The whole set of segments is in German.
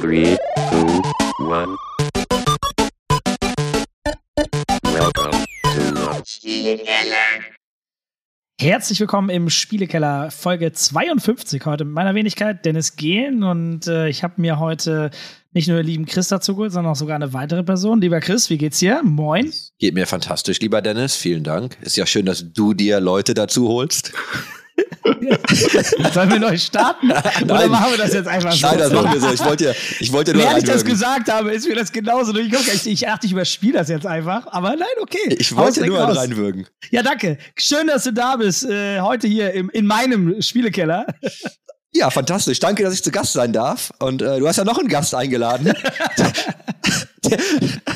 Three, two, one. Welcome to the Herzlich willkommen im Spielekeller Folge 52 heute mit meiner Wenigkeit Dennis Gehlen und äh, ich habe mir heute nicht nur den lieben Chris dazu geholt, sondern auch sogar eine weitere Person. Lieber Chris, wie geht's dir? Moin. Geht mir fantastisch, lieber Dennis. Vielen Dank. Ist ja schön, dass du dir Leute dazu holst. Sollen wir neu starten? Oder machen wir das jetzt einfach so? Nein, das machen wir so. Ich wollte ja, ich wollte nur Während ich das gesagt habe, ist mir das genauso durchgekommen. Ich, ich dachte, ich überspiele das jetzt einfach. Aber nein, okay. Ich wollte direkt nur reinwürgen. Ja, danke. Schön, dass du da bist. Äh, heute hier im, in meinem Spielekeller. Ja, fantastisch. Danke, dass ich zu Gast sein darf. Und äh, du hast ja noch einen Gast eingeladen.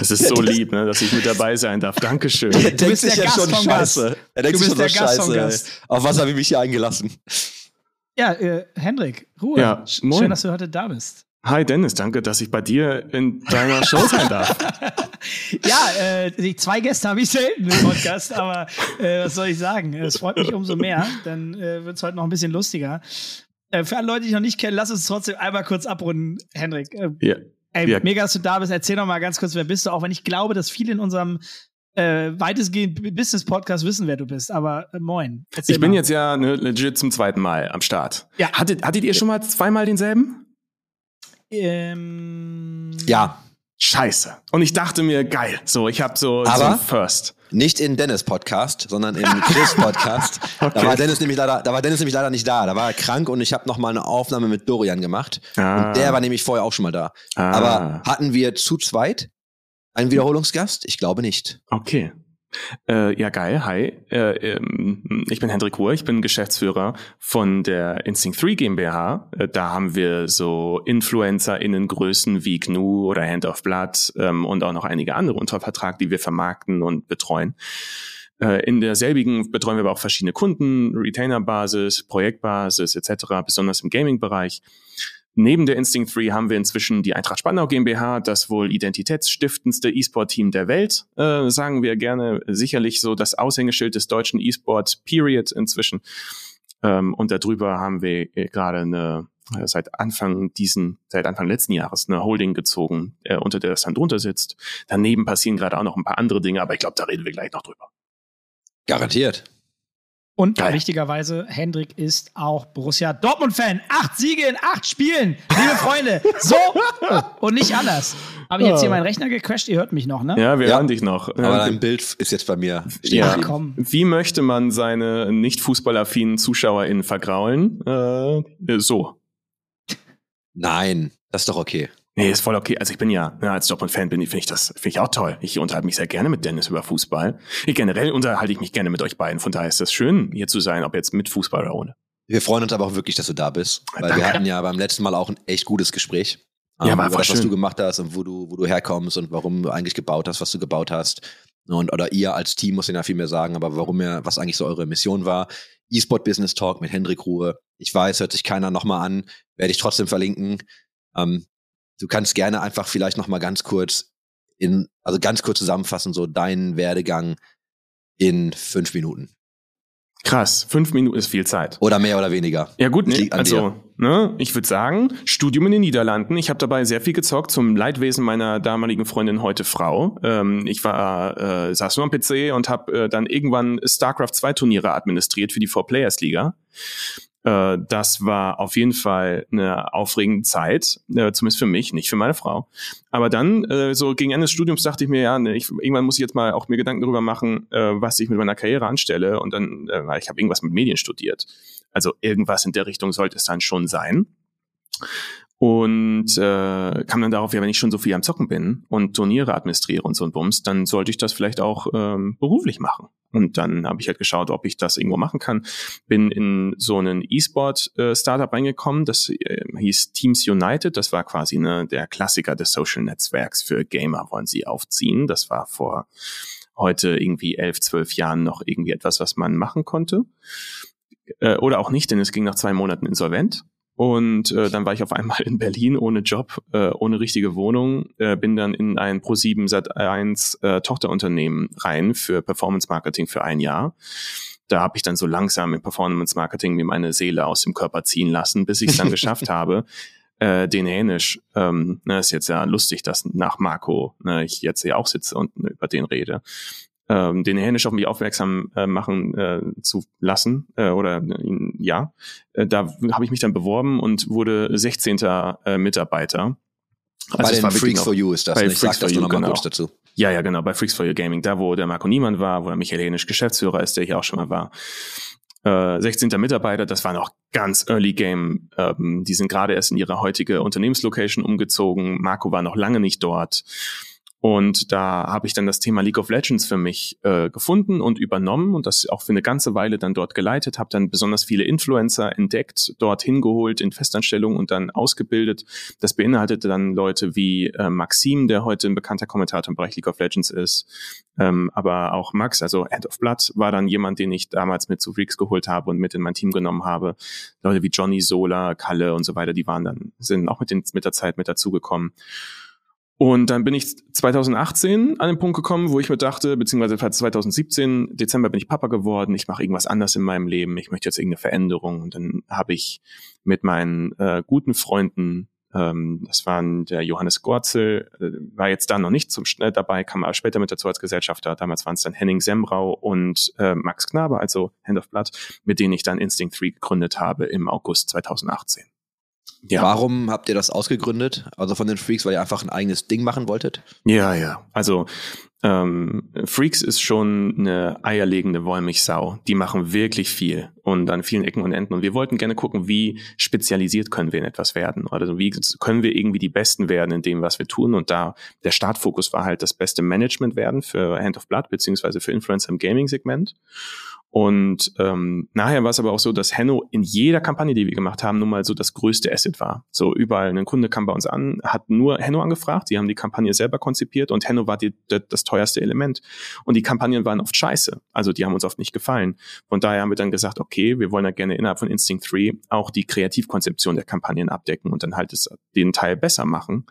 Es ist so lieb, ne, dass ich mit dabei sein darf. Dankeschön. Der denkt bist sich der jetzt Gast schon vom Gast. scheiße. Er denkt Du sich bist schon der Gast vom scheiße. Gast. ey. Auf was habe ich mich hier eingelassen? Ja, äh, Hendrik, Ruhe. Ja, moin. Schön, dass du heute da bist. Hi Dennis, danke, dass ich bei dir in deiner Show sein darf. Ja, äh, die zwei Gäste habe ich selten im Podcast, aber äh, was soll ich sagen? Es freut mich umso mehr. Dann äh, wird es heute noch ein bisschen lustiger. Äh, für alle Leute, die ich noch nicht kenne, lass uns trotzdem einmal kurz abrunden, Hendrik. Äh, Ja. ey, Ja. mega, dass du da bist. Erzähl noch mal ganz kurz, wer bist du? Auch wenn ich glaube, dass viele in unserem äh, weitestgehend Business-Podcast wissen, wer du bist. Aber äh, moin. Erzähl Ich bin mal. jetzt ja ne, legit zum zweiten Mal am Start. Ja. Hattet, hattet ihr schon mal zweimal denselben? Ähm, Ja, Scheiße. Und ich dachte mir, geil. So, ich habe so, Aber- so First. nicht in Dennis Podcast, sondern im Chris Podcast. Da Okay. war Dennis nämlich leider, da war Dennis nämlich leider nicht da. Da war er krank und ich habe noch mal eine Aufnahme mit Dorian gemacht. Ah. Und der war nämlich vorher auch schon mal da. Ah. Aber hatten wir zu zweit einen Wiederholungsgast? Ich glaube nicht. Okay. Äh, ja, geil. Hi. Äh, ähm, ich bin Hendrik Ruhr. Ich bin Geschäftsführer von der Instinct 3 GmbH. Äh, da haben wir so InfluencerInnen-Größen wie GNU oder Hand of Blood ähm, und auch noch einige andere unter Vertrag, die wir vermarkten und betreuen. Äh, In derselbigen betreuen wir aber auch verschiedene Kunden, Retainer-Basis, Projektbasis etc., besonders im Gaming-Bereich. Neben der Instinct 3 haben wir inzwischen die Eintracht Spandau GmbH, das wohl identitätsstiftendste E-Sport-Team der Welt, äh, sagen wir gerne. Sicherlich so das Aushängeschild des deutschen E-Sport Period inzwischen. Ähm, und darüber haben wir äh, gerade eine äh, seit Anfang diesen, seit Anfang letzten Jahres eine Holding gezogen, äh, unter der das dann drunter sitzt. Daneben passieren gerade auch noch ein paar andere Dinge, aber ich glaube, da reden wir gleich noch drüber. Garantiert. Und Geil. wichtigerweise, Hendrik ist auch Borussia Dortmund-Fan. Acht Siege in acht Spielen, liebe Freunde. So und nicht anders. Habe ich jetzt hier meinen Rechner gecrashed? Ihr hört mich noch, ne? Ja, wir Ja. hören dich noch. Aber dein Bild ist jetzt bei mir. Ja. Ach komm. Wie möchte man seine nicht fußballaffinen ZuschauerInnen vergraulen? Äh, so. Nein, das ist doch okay. Nee, ist voll okay. Also ich bin ja, ja als Dortmund-Fan bin ich, finde ich das, finde ich auch toll. Ich unterhalte mich sehr gerne mit Dennis über Fußball. Ich, generell unterhalte ich mich gerne mit euch beiden. Von daher ist das schön, hier zu sein, ob jetzt mit Fußball oder ohne. Wir freuen uns aber auch wirklich, dass du da bist. Weil Danke. wir hatten ja beim letzten Mal auch ein echt gutes Gespräch. Ja, ähm, war über das, was schön. du gemacht hast und wo du, wo du herkommst und warum du eigentlich gebaut hast, was du gebaut hast. Und, oder ihr als Team muss ich ja viel mehr sagen, aber warum ihr, was eigentlich so eure Mission war. E-Sport Business Talk mit Hendrik Ruhe. Ich weiß, hört sich keiner nochmal an, werde ich trotzdem verlinken. Ähm, du kannst gerne einfach vielleicht nochmal ganz kurz in, also ganz kurz zusammenfassen, so deinen Werdegang in fünf Minuten. Krass, fünf Minuten ist viel Zeit. Oder mehr oder weniger. Ja gut, ne, an also ne, ich würde sagen, Studium in den Niederlanden. Ich habe dabei sehr viel gezockt zum Leidwesen meiner damaligen Freundin, heute Frau. Ähm, ich war äh, saß nur am PC und habe äh, dann irgendwann StarCraft 2 Turniere administriert für die Four Players Liga. Äh, das war auf jeden Fall eine aufregende Zeit, äh, zumindest für mich, nicht für meine Frau. Aber dann, äh, so gegen Ende des Studiums, dachte ich mir, ja, ne, ich, irgendwann muss ich jetzt mal auch mir Gedanken darüber machen, äh, was ich mit meiner Karriere anstelle. Und dann, äh, ich habe irgendwas mit Medien studiert. Also irgendwas in der Richtung sollte es dann schon sein. Und äh, kam dann darauf, ja, wenn ich schon so viel am Zocken bin und Turniere administriere und so ein Bums, dann sollte ich das vielleicht auch ähm, beruflich machen. Und dann habe ich halt geschaut, ob ich das irgendwo machen kann. Bin in so einen E-Sport-Startup reingekommen, das äh, hieß Teams United. Das war quasi ne, der Klassiker des Social-Netzwerks für Gamer, wollen sie aufziehen. Das war vor heute irgendwie elf, zwölf Jahren noch irgendwie etwas, was man machen konnte. Äh, oder auch nicht, denn es ging nach zwei Monaten insolvent. Und äh, dann war ich auf einmal in Berlin ohne Job, äh, ohne richtige Wohnung, äh, bin dann in ein Pro7 Sat1 äh, Tochterunternehmen rein für Performance Marketing für ein Jahr. Da habe ich dann so langsam im Performance Marketing mir meine Seele aus dem Körper ziehen lassen, bis ich es dann geschafft habe, äh, den Hänisch, ähm, ne, ist jetzt ja lustig, dass nach Marco ne, ich jetzt hier auch sitze und ne, über den rede, ähm, den Hänisch auf mich aufmerksam äh, machen äh, zu lassen äh, oder ihn, ja, äh, da habe ich mich dann beworben und wurde 16. Äh, Mitarbeiter. Also bei den Freaks for You ist das. Bei ne? Ich Freaks sag das You, noch mal genau. kurz dazu. Ja, ja, genau, bei Freaks for You Gaming, da wo der Marco Niemann war, wo der Michael Hänisch Geschäftsführer ist, der hier auch schon mal war. Äh, 16. Mitarbeiter, das war noch ganz Early Game. Ähm, die sind gerade erst in ihre heutige Unternehmenslocation umgezogen. Marco war noch lange nicht dort. Und da habe ich dann das Thema League of Legends für mich äh, gefunden und übernommen und das auch für eine ganze Weile dann dort geleitet, habe dann besonders viele Influencer entdeckt, dort hingeholt in Festanstellung und dann ausgebildet. Das beinhaltete dann Leute wie äh, Maxim, der heute ein bekannter Kommentator im Bereich League of Legends ist, ähm, aber auch Max, also End of Blood, war dann jemand, den ich damals mit zu Freaks geholt habe und mit in mein Team genommen habe. Leute wie Johnny Sola, Kalle und so weiter, die waren dann, sind auch mit, den, mit der Zeit mit dazugekommen. Und dann bin ich 2018 an den Punkt gekommen, wo ich mir dachte, beziehungsweise 2017, Dezember bin ich Papa geworden, ich mache irgendwas anders in meinem Leben, ich möchte jetzt irgendeine Veränderung. Und dann habe ich mit meinen äh, guten Freunden, ähm, das waren der Johannes Gorzel, äh, war jetzt da noch nicht zum äh, dabei, kam aber später mit dazu als Gesellschafter. Damals waren es dann Henning Semrau und äh, Max Knabe, also Hand of Blood, mit denen ich dann Instinct 3 gegründet habe im August 2018. Ja. Warum habt ihr das ausgegründet? Also von den Freaks, weil ihr einfach ein eigenes Ding machen wolltet? Ja, ja. Also ähm, Freaks ist schon eine eierlegende Wollmilchsau. Die machen wirklich viel und an vielen Ecken und Enden. Und wir wollten gerne gucken, wie spezialisiert können wir in etwas werden. Also wie können wir irgendwie die Besten werden in dem, was wir tun. Und da der Startfokus war halt das beste Management werden für Hand of Blood beziehungsweise für Influencer im Gaming-Segment. Und ähm, nachher war es aber auch so, dass Henno in jeder Kampagne, die wir gemacht haben, nun mal so das größte Asset war. So überall, ein Kunde kam bei uns an, hat nur Henno angefragt, die haben die Kampagne selber konzipiert und Henno war die, die, das teuerste Element. Und die Kampagnen waren oft scheiße, also die haben uns oft nicht gefallen. Von daher haben wir dann gesagt, okay, wir wollen ja gerne innerhalb von Instinct 3 auch die Kreativkonzeption der Kampagnen abdecken und dann halt es, den Teil besser machen.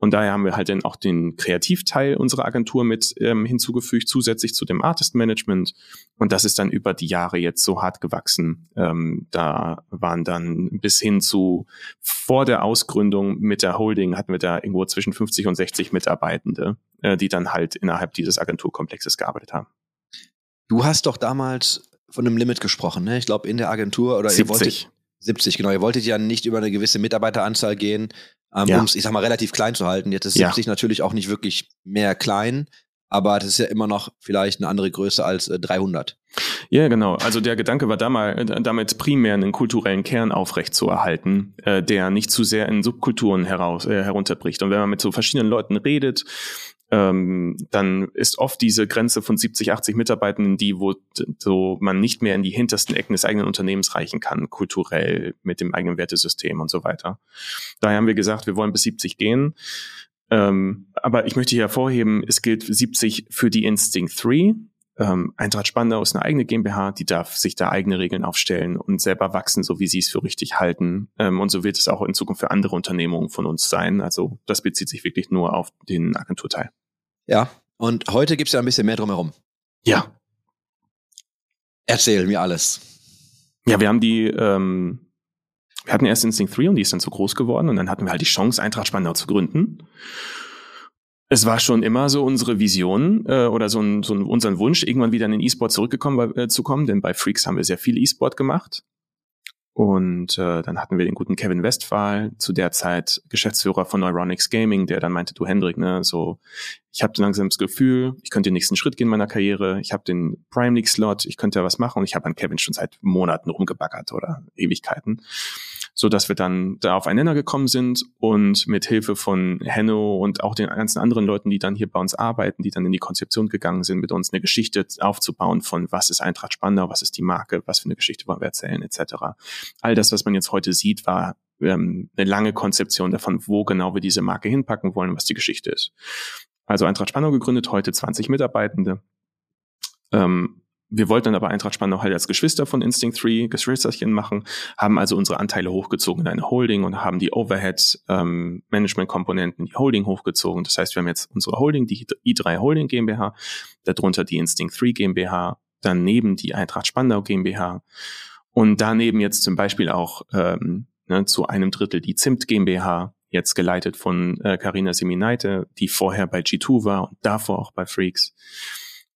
Und daher haben wir halt dann auch den Kreativteil unserer Agentur mit ähm, hinzugefügt, zusätzlich zu dem Artist Management. Und das ist dann über die Jahre jetzt so hart gewachsen. Ähm, da waren dann bis hin zu vor der Ausgründung mit der Holding hatten wir da irgendwo zwischen 50 und 60 Mitarbeitende, äh, die dann halt innerhalb dieses Agenturkomplexes gearbeitet haben. Du hast doch damals von einem Limit gesprochen, ne? Ich glaube in der Agentur oder 70. ihr wolltet 70, genau. Ihr wolltet ja nicht über eine gewisse Mitarbeiteranzahl gehen, ähm, Ja. um es, ich sag mal, relativ klein zu halten. Jetzt ist Ja. 70 natürlich auch nicht wirklich mehr klein, aber das ist ja immer noch vielleicht eine andere Größe als äh, 300. Ja, genau. Also der Gedanke war damals, äh, damit primär einen kulturellen Kern aufrechtzuerhalten, äh, der nicht zu sehr in Subkulturen heraus, äh, herunterbricht. Und wenn man mit so verschiedenen Leuten redet, ähm, dann ist oft diese Grenze von 70, 80 Mitarbeitenden die, wo so man nicht mehr in die hintersten Ecken des eigenen Unternehmens reichen kann, kulturell mit dem eigenen Wertesystem und so weiter. Daher haben wir gesagt, wir wollen bis 70 gehen. Ähm, aber ich möchte hier hervorheben, es gilt 70 für die Instinct 3. Ähm, Eintracht Spandau ist eine eigene GmbH, die darf sich da eigene Regeln aufstellen und selber wachsen, so wie sie es für richtig halten. Ähm, und so wird es auch in Zukunft für andere Unternehmungen von uns sein. Also das bezieht sich wirklich nur auf den Agenturteil. Ja. Und heute gibt's ja ein bisschen mehr drumherum. Ja. Erzähl mir alles. Ja, wir haben die, ähm, wir hatten erst Instinct 3 und die ist dann zu groß geworden und dann hatten wir halt die Chance, Eintracht Spandau zu gründen. Es war schon immer so unsere Vision äh, oder so, ein, so ein, unseren Wunsch, irgendwann wieder in den E-Sport zurückgekommen äh, zu kommen, denn bei Freaks haben wir sehr viel E-Sport gemacht. Und äh, dann hatten wir den guten Kevin Westphal, zu der Zeit Geschäftsführer von Neuronics Gaming, der dann meinte, du Hendrik, ne, so, ich habe langsam das Gefühl, ich könnte den nächsten Schritt gehen in meiner Karriere, ich habe den Prime League Slot, ich könnte ja was machen und ich habe an Kevin schon seit Monaten rumgebaggert oder Ewigkeiten, so dass wir dann da auf einen Nenner gekommen sind und mit Hilfe von Henno und auch den ganzen anderen Leuten, die dann hier bei uns arbeiten, die dann in die Konzeption gegangen sind, mit uns eine Geschichte aufzubauen von was ist Eintracht Spandau, was ist die Marke, was für eine Geschichte wollen wir erzählen, etc. All das, was man jetzt heute sieht, war ähm, eine lange Konzeption davon, wo genau wir diese Marke hinpacken wollen, was die Geschichte ist. Also Eintracht Spandau gegründet, heute 20 Mitarbeitende. Ähm, wir wollten dann aber Eintracht Spandau halt als Geschwister von Instinct 3 Geschwisterchen machen, haben also unsere Anteile hochgezogen in eine Holding und haben die Overhead-Management-Komponenten, die Holding hochgezogen. Das heißt, wir haben jetzt unsere Holding, die i3 Holding GmbH, darunter die Instinct 3 GmbH, daneben die Eintracht Spandau GmbH und daneben jetzt zum Beispiel auch ähm, ne, zu einem Drittel die Zimt GmbH, jetzt geleitet von Karina äh, Seminaite, die vorher bei G2 war und davor auch bei Freaks.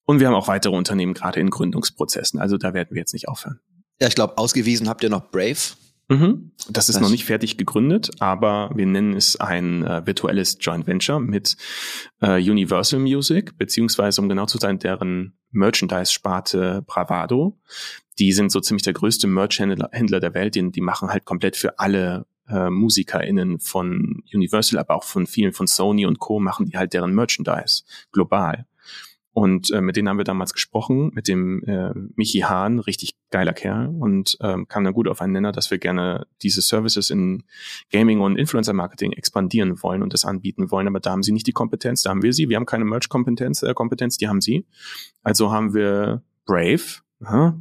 Und wir haben auch weitere Unternehmen gerade in Gründungsprozessen. Also da werden wir jetzt nicht aufhören. Ja, ich glaube, ausgewiesen habt ihr noch Brave. Mhm. Das ist noch nicht fertig gegründet, aber wir nennen es ein äh, virtuelles Joint Venture mit äh, Universal Music, beziehungsweise um genau zu sein, deren Merchandise-Sparte Bravado. Die sind so ziemlich der größte Merch-Händler der Welt, die, die machen halt komplett für alle äh, MusikerInnen von Universal, aber auch von vielen von Sony und Co. machen die halt deren Merchandise global. Und äh, mit denen haben wir damals gesprochen, mit dem äh, Michi Hahn, richtig geiler Kerl, und ähm, kam dann gut auf einen Nenner, dass wir gerne diese Services in Gaming und Influencer-Marketing expandieren wollen und das anbieten wollen. Aber da haben sie nicht die Kompetenz, da haben wir sie. Wir haben keine Merch-Kompetenz, äh, Kompetenz, die haben sie. Also haben wir Brave, aha,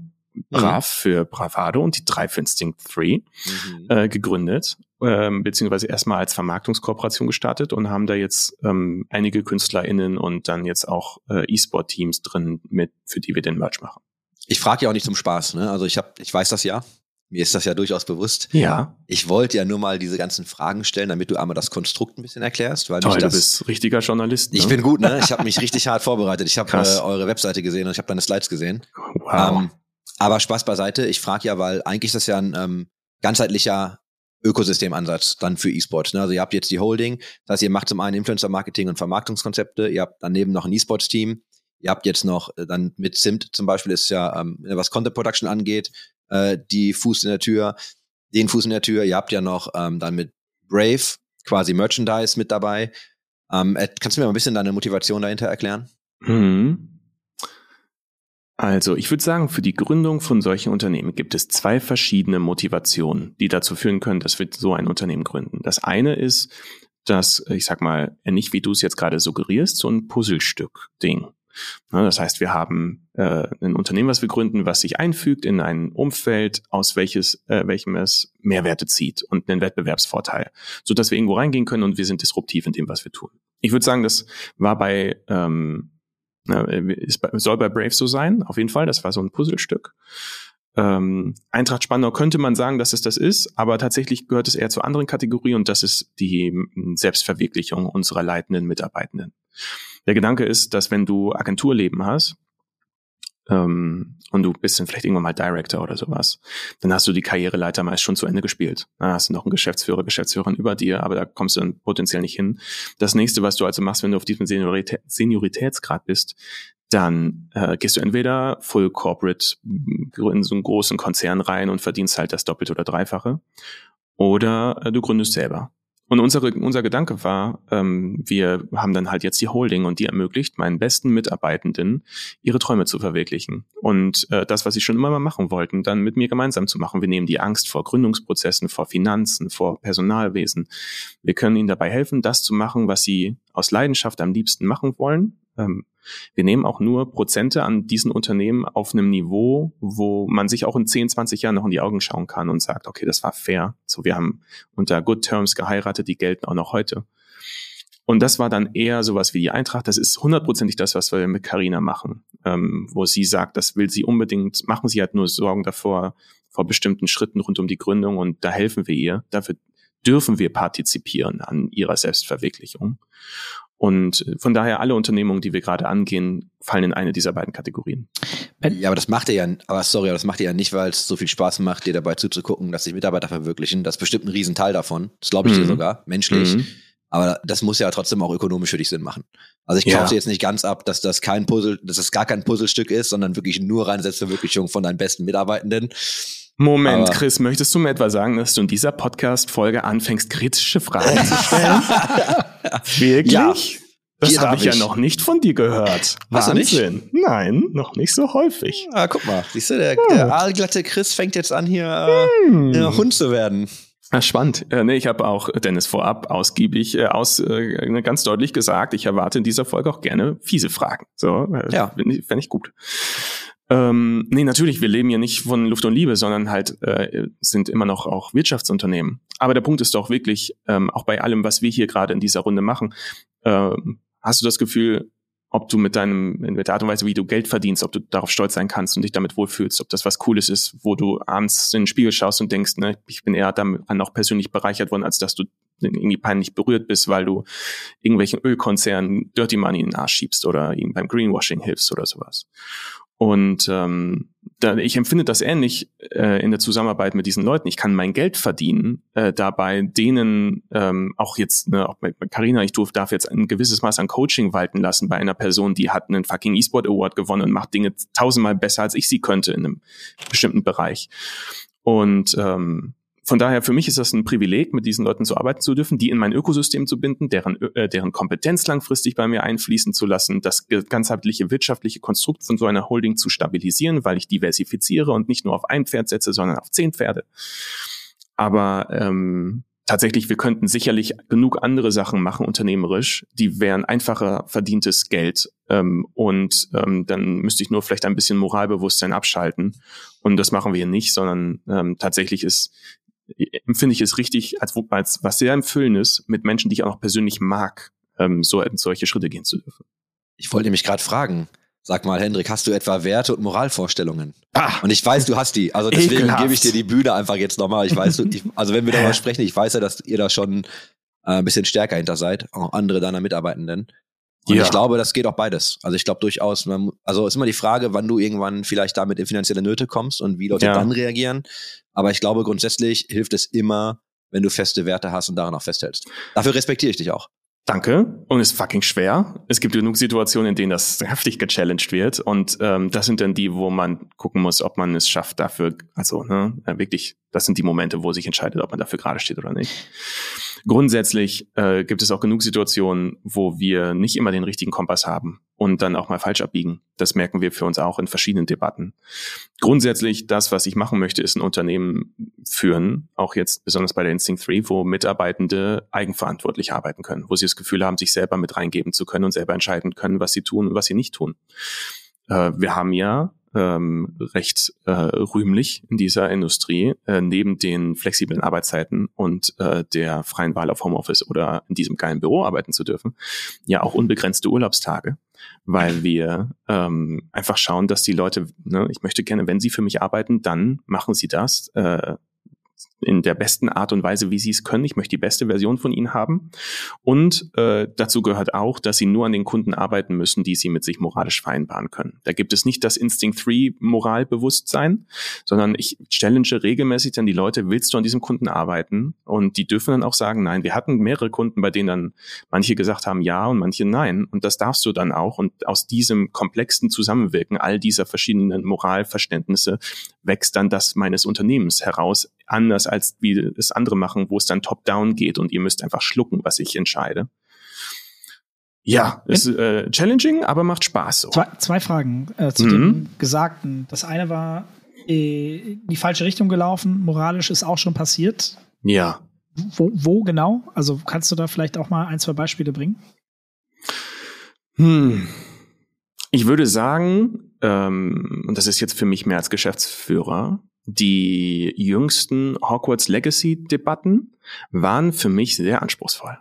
Brav mhm. für Bravado und die drei für Instinct 3 mhm. äh, gegründet, ähm, beziehungsweise erstmal als Vermarktungskooperation gestartet und haben da jetzt ähm, einige KünstlerInnen und dann jetzt auch äh, E-Sport-Teams drin, mit, für die wir den Merch machen. Ich frage ja auch nicht zum Spaß, ne? Also ich habe, ich weiß das ja. Mir ist das ja durchaus bewusst. Ja. Ich wollte ja nur mal diese ganzen Fragen stellen, damit du einmal das Konstrukt ein bisschen erklärst. Weil Toll, das, du bist richtiger Journalist. Ne? Ich bin gut, ne? Ich habe mich richtig hart vorbereitet. Ich habe äh, eure Webseite gesehen und ich habe deine Slides gesehen. Wow. Ähm, aber Spaß beiseite. Ich frage ja, weil eigentlich ist das ja ein ähm, ganzheitlicher Ökosystemansatz dann für E-Sport. Ne? Also ihr habt jetzt die Holding, das heißt, ihr macht zum einen Influencer-Marketing und Vermarktungskonzepte, ihr habt daneben noch ein E-Sports-Team, ihr habt jetzt noch äh, dann mit Simt zum Beispiel ist ja, ähm, was Content Production angeht, äh, die Fuß in der Tür, den Fuß in der Tür, ihr habt ja noch ähm, dann mit Brave quasi Merchandise mit dabei. Ähm, äh, kannst du mir mal ein bisschen deine Motivation dahinter erklären? Mhm. Also, ich würde sagen, für die Gründung von solchen Unternehmen gibt es zwei verschiedene Motivationen, die dazu führen können, dass wir so ein Unternehmen gründen. Das eine ist, dass, ich sag mal, nicht wie du es jetzt gerade suggerierst, so ein Puzzlestück-Ding. Das heißt, wir haben äh, ein Unternehmen, was wir gründen, was sich einfügt in ein Umfeld, aus welches, äh, welchem es Mehrwerte zieht und einen Wettbewerbsvorteil, so dass wir irgendwo reingehen können und wir sind disruptiv in dem, was wir tun. Ich würde sagen, das war bei ähm, ist, soll bei Brave so sein, auf jeden Fall. Das war so ein Puzzlestück. Ähm, Eintracht Spandau könnte man sagen, dass es das ist, aber tatsächlich gehört es eher zur anderen Kategorie und das ist die Selbstverwirklichung unserer leitenden Mitarbeitenden. Der Gedanke ist, dass wenn du Agenturleben hast, ähm, und du bist dann vielleicht irgendwann mal Director oder sowas, dann hast du die Karriereleiter meist schon zu Ende gespielt. Da hast du noch einen Geschäftsführer, Geschäftsführerin über dir, aber da kommst du dann potenziell nicht hin. Das nächste, was du also machst, wenn du auf diesem Senioritä Senioritätsgrad bist, dann äh, gehst du entweder Full Corporate in so einen großen Konzern rein und verdienst halt das Doppelte oder Dreifache, oder äh, du gründest selber. Und unsere, unser Gedanke war, ähm, wir haben dann halt jetzt die Holding und die ermöglicht meinen besten Mitarbeitenden, ihre Träume zu verwirklichen. Und äh, das, was sie schon immer mal machen wollten, dann mit mir gemeinsam zu machen. Wir nehmen die Angst vor Gründungsprozessen, vor Finanzen, vor Personalwesen. Wir können ihnen dabei helfen, das zu machen, was sie aus Leidenschaft am liebsten machen wollen. Ähm, wir nehmen auch nur Prozente an diesen Unternehmen auf einem Niveau, wo man sich auch in 10, 20 Jahren noch in die Augen schauen kann und sagt, okay, das war fair. So, wir haben unter Good Terms geheiratet, die gelten auch noch heute. Und das war dann eher sowas wie die Eintracht. Das ist hundertprozentig das, was wir mit Carina machen, ähm, wo sie sagt, das will sie unbedingt machen. Sie hat nur Sorgen davor, vor bestimmten Schritten rund um die Gründung und da helfen wir ihr. Dafür dürfen wir partizipieren an ihrer Selbstverwirklichung. Und von daher alle Unternehmungen, die wir gerade angehen, fallen in eine dieser beiden Kategorien. Ja, aber das macht ihr ja, aber sorry, aber das macht ihr ja nicht, weil es so viel Spaß macht, dir dabei zuzugucken, dass sich Mitarbeiter verwirklichen. Das ist bestimmt ein Riesenteil davon. Das glaube ich mhm. dir sogar, menschlich. Mhm. Aber das muss ja trotzdem auch ökonomisch für dich Sinn machen. Also ich kaufe ja. jetzt nicht ganz ab, dass das kein Puzzle, dass das gar kein Puzzlestück ist, sondern wirklich nur reine Selbstverwirklichung von deinen besten Mitarbeitenden. Moment, Aber Chris, möchtest du mir etwa sagen, dass du in dieser Podcast-Folge anfängst, kritische Fragen zu stellen? Wirklich? Ja. Das habe ich, ja noch nicht von dir gehört. Hast Wahnsinn. Nein, noch nicht so häufig. Ah, guck mal, siehst du, der, hm. der aalglatte Chris fängt jetzt an, hier äh, hm. Hund zu werden. Ja, spannend. Äh, nee, ich habe auch Dennis vorab ausgiebig äh, aus äh, ganz deutlich gesagt, ich erwarte in dieser Folge auch gerne fiese Fragen. So, äh, ja. fände ich, fänd ich gut. Ähm, nee, natürlich, wir leben ja nicht von Luft und Liebe, sondern halt äh, sind immer noch auch Wirtschaftsunternehmen. Aber der Punkt ist doch wirklich, ähm, auch bei allem, was wir hier gerade in dieser Runde machen, äh, hast du das Gefühl, ob du mit deinem, mit der Art und Weise, wie du Geld verdienst, ob du darauf stolz sein kannst und dich damit wohlfühlst, ob das was Cooles ist, wo du abends in den Spiegel schaust und denkst, ne, ich bin eher daran auch persönlich bereichert worden, als dass du irgendwie peinlich berührt bist, weil du irgendwelchen Ölkonzernen Dirty Money in den Arsch schiebst oder ihnen beim Greenwashing hilfst oder sowas. Und ähm, da, ich empfinde das ähnlich äh, in der Zusammenarbeit mit diesen Leuten. Ich kann mein Geld verdienen, äh, dabei denen ähm, auch jetzt, ne, auch bei Carina, ich darf jetzt ein gewisses Maß an Coaching walten lassen bei einer Person, die hat einen fucking E-Sport Award gewonnen und macht Dinge tausendmal besser, als ich sie könnte in einem bestimmten Bereich. Und ähm, von daher, für mich ist das ein Privileg, mit diesen Leuten zu arbeiten zu dürfen, die in mein Ökosystem zu binden, deren, äh, deren Kompetenz langfristig bei mir einfließen zu lassen, das ganzheitliche wirtschaftliche Konstrukt von so einer Holding zu stabilisieren, weil ich diversifiziere und nicht nur auf ein Pferd setze, sondern auf zehn Pferde. Aber ähm, tatsächlich, wir könnten sicherlich genug andere Sachen machen, unternehmerisch, die wären einfacher verdientes Geld. Ähm, und ähm, dann müsste ich nur vielleicht ein bisschen Moralbewusstsein abschalten. Und das machen wir nicht, sondern ähm, tatsächlich ist empfinde ich es richtig, als, als was sehr empfüllendes, mit Menschen, die ich auch noch persönlich mag, ähm, so solche Schritte gehen zu dürfen. Ich wollte mich gerade fragen, Sag mal, Hendrik, hast du etwa Werte und Moralvorstellungen? Ah, und ich weiß, du hast die. Also deswegen gebe ich dir die Bühne einfach jetzt nochmal. Ich weiß, ich, also wenn wir darüber sprechen, ich weiß ja, dass ihr da schon äh, ein bisschen stärker hinter seid, auch andere deiner Mitarbeitenden. Und ja. ich glaube, das geht auch beides. Also ich glaube durchaus, man, also ist immer die Frage, wann du irgendwann vielleicht damit in finanzielle Nöte kommst und wie Leute ja. dann reagieren. Aber ich glaube, grundsätzlich hilft es immer, wenn du feste Werte hast und daran auch festhältst. Dafür respektiere ich dich auch. Danke. Und ist fucking schwer. Es gibt genug Situationen, in denen das heftig gechallenged wird. Und ähm, das sind dann die, wo man gucken muss, ob man es schafft, dafür, also ne, wirklich, das sind die Momente, wo sich entscheidet, ob man dafür gerade steht oder nicht. Grundsätzlich äh, gibt es auch genug Situationen, wo wir nicht immer den richtigen Kompass haben und dann auch mal falsch abbiegen. Das merken wir für uns auch in verschiedenen Debatten. Grundsätzlich, das, was ich machen möchte, ist ein Unternehmen führen, auch jetzt besonders bei der Instinct 3, wo Mitarbeitende eigenverantwortlich arbeiten können, wo sie das Gefühl haben, sich selber mit reingeben zu können und selber entscheiden können, was sie tun und was sie nicht tun. Äh, wir haben ja ähm, recht äh, rühmlich in dieser Industrie, äh, neben den flexiblen Arbeitszeiten und äh, der freien Wahl auf Homeoffice oder in diesem geilen Büro arbeiten zu dürfen, ja auch unbegrenzte Urlaubstage, weil wir ähm, einfach schauen, dass die Leute, ne, ich möchte gerne, wenn sie für mich arbeiten, dann machen sie das. Äh, in der besten Art und Weise, wie sie es können. Ich möchte die beste Version von ihnen haben. Und äh, dazu gehört auch, dass sie nur an den Kunden arbeiten müssen, die sie mit sich moralisch vereinbaren können. Da gibt es nicht das Instinct 3 Moralbewusstsein, sondern ich challenge regelmäßig dann die Leute, willst du an diesem Kunden arbeiten? Und die dürfen dann auch sagen, nein. Wir hatten mehrere Kunden, bei denen dann manche gesagt haben ja und manche nein. Und das darfst du dann auch. Und aus diesem komplexen Zusammenwirken all dieser verschiedenen Moralverständnisse wächst dann das meines Unternehmens heraus, anders als wie es andere machen, wo es dann top-down geht und ihr müsst einfach schlucken, was ich entscheide. Ja, ist äh, challenging, aber macht Spaß. So. Zwei, zwei Fragen äh, zu mhm. dem Gesagten. Das eine war äh, in die falsche Richtung gelaufen. Moralisch ist auch schon passiert. Ja. Wo, wo genau? Also kannst du da vielleicht auch mal ein, zwei Beispiele bringen? Hm. Ich würde sagen, ähm, und das ist jetzt für mich mehr als Geschäftsführer, die jüngsten Hogwarts Legacy-Debatten waren für mich sehr anspruchsvoll.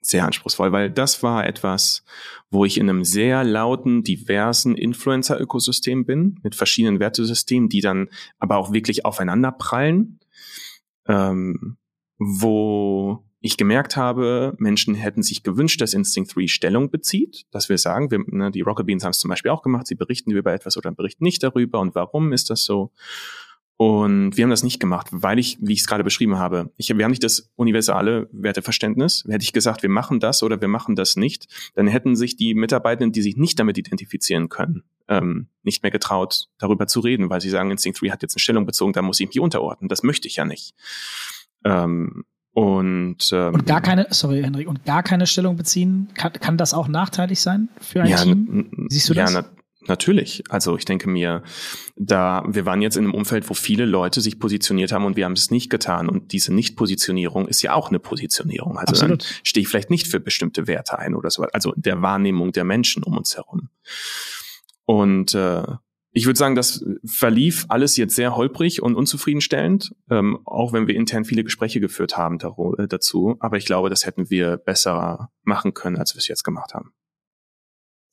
Sehr anspruchsvoll, weil das war etwas, wo ich in einem sehr lauten, diversen Influencer-Ökosystem bin, mit verschiedenen Wertesystemen, die dann aber auch wirklich aufeinander prallen, ähm, wo ich gemerkt habe, Menschen hätten sich gewünscht, dass Instinct 3 Stellung bezieht, dass wir sagen, wir, ne, die Rocket Beans haben es zum Beispiel auch gemacht, sie berichten über etwas oder berichten nicht darüber und warum ist das so. Und wir haben das nicht gemacht, weil ich, wie ich es gerade beschrieben habe, ich, wir haben nicht das universale Werteverständnis. Hätte ich gesagt, wir machen das oder wir machen das nicht, dann hätten sich die Mitarbeitenden, die sich nicht damit identifizieren können, ähm, nicht mehr getraut, darüber zu reden, weil sie sagen, Instinct 3 hat jetzt eine Stellung bezogen, da muss ich mich unterordnen. Das möchte ich ja nicht. Ähm, und, ähm, und gar keine, sorry, Henrik, und gar keine Stellung beziehen, kann, kann das auch nachteilig sein für ein ja, Team? Siehst du das? Natürlich. Also ich denke mir, da wir waren jetzt in einem Umfeld, wo viele Leute sich positioniert haben und wir haben es nicht getan. Und diese Nichtpositionierung ist ja auch eine Positionierung. Also Absolut. dann stehe ich vielleicht nicht für bestimmte Werte ein oder so. Also der Wahrnehmung der Menschen um uns herum. Und äh, ich würde sagen, das verlief alles jetzt sehr holprig und unzufriedenstellend, ähm, auch wenn wir intern viele Gespräche geführt haben äh, dazu. Aber ich glaube, das hätten wir besser machen können, als wir es jetzt gemacht haben.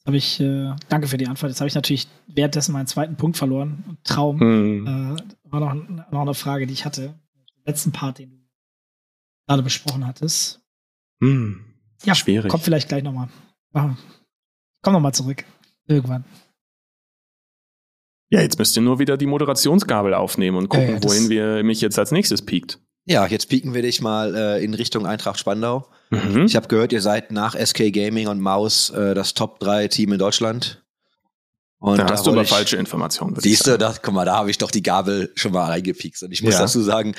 Habe ich, äh, danke für die Antwort. Jetzt habe ich natürlich währenddessen meinen zweiten Punkt verloren. Traum. Hm. Äh, war noch, noch eine Frage, die ich hatte. Den letzten Part, den du gerade besprochen hattest. Hm. Ja, Schwierig. kommt vielleicht gleich nochmal. Komm nochmal zurück. Irgendwann. Ja, jetzt müsst ihr nur wieder die Moderationsgabel aufnehmen und gucken, Ja, ja, wohin wir mich jetzt als nächstes piekt. Ja, jetzt pieken wir dich mal äh, in Richtung Eintracht Spandau. Mhm. Ich habe gehört, ihr seid nach SK Gaming und Maus äh, das Top 3 Team in Deutschland. Und da hast du aber ich- falsche Informationen. Siehst du, da, guck mal, da habe ich doch die Gabel schon mal reingepiekst. Und ich muss Ja. dazu sagen,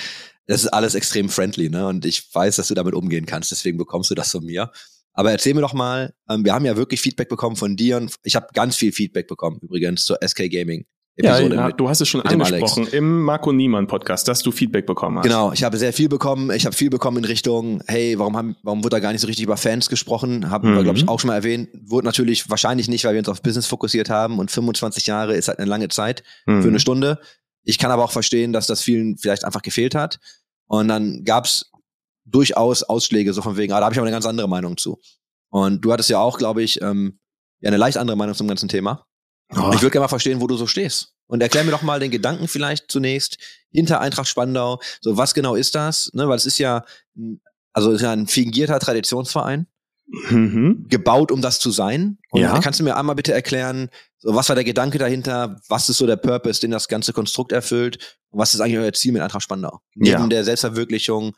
das ist alles extrem friendly, ne? Und ich weiß, dass du damit umgehen kannst, deswegen bekommst du das von mir. Aber erzähl mir doch mal, ähm, wir haben ja wirklich Feedback bekommen von dir und ich habe ganz viel Feedback bekommen, übrigens, zur SK Gaming. Ja, Episode ja, du hast es schon angesprochen im Marco Niemann Podcast, dass du Feedback bekommen hast. Genau, ich habe sehr viel bekommen. Ich habe viel bekommen in Richtung, hey, warum, haben, warum wurde da gar nicht so richtig über Fans gesprochen? Haben wir, Mhm. glaube ich, auch schon mal erwähnt. Wurde natürlich wahrscheinlich nicht, weil wir uns auf Business fokussiert haben und 25 Jahre ist halt eine lange Zeit Mhm. für eine Stunde. Ich kann aber auch verstehen, dass das vielen vielleicht einfach gefehlt hat. Und dann gab's durchaus Ausschläge, so von wegen, ah, da habe ich aber eine ganz andere Meinung zu. Und du hattest ja auch, glaube ich, ähm, ja, eine leicht andere Meinung zum ganzen Thema. Oh. Ich würde gerne mal verstehen, wo du so stehst. Und erklär mir doch mal den Gedanken vielleicht zunächst hinter Eintracht Spandau. So, was genau ist das? Ne, weil es ist ja, ein- also ist ja ein fingierter Traditionsverein, Mhm. gebaut, um das zu sein. Und Ja. kannst du mir einmal bitte erklären, so, was war der Gedanke dahinter? Was ist so der Purpose, den das ganze Konstrukt erfüllt? Und was ist eigentlich euer Ziel mit Eintracht Spandau? Neben Ja. der Selbstverwirklichung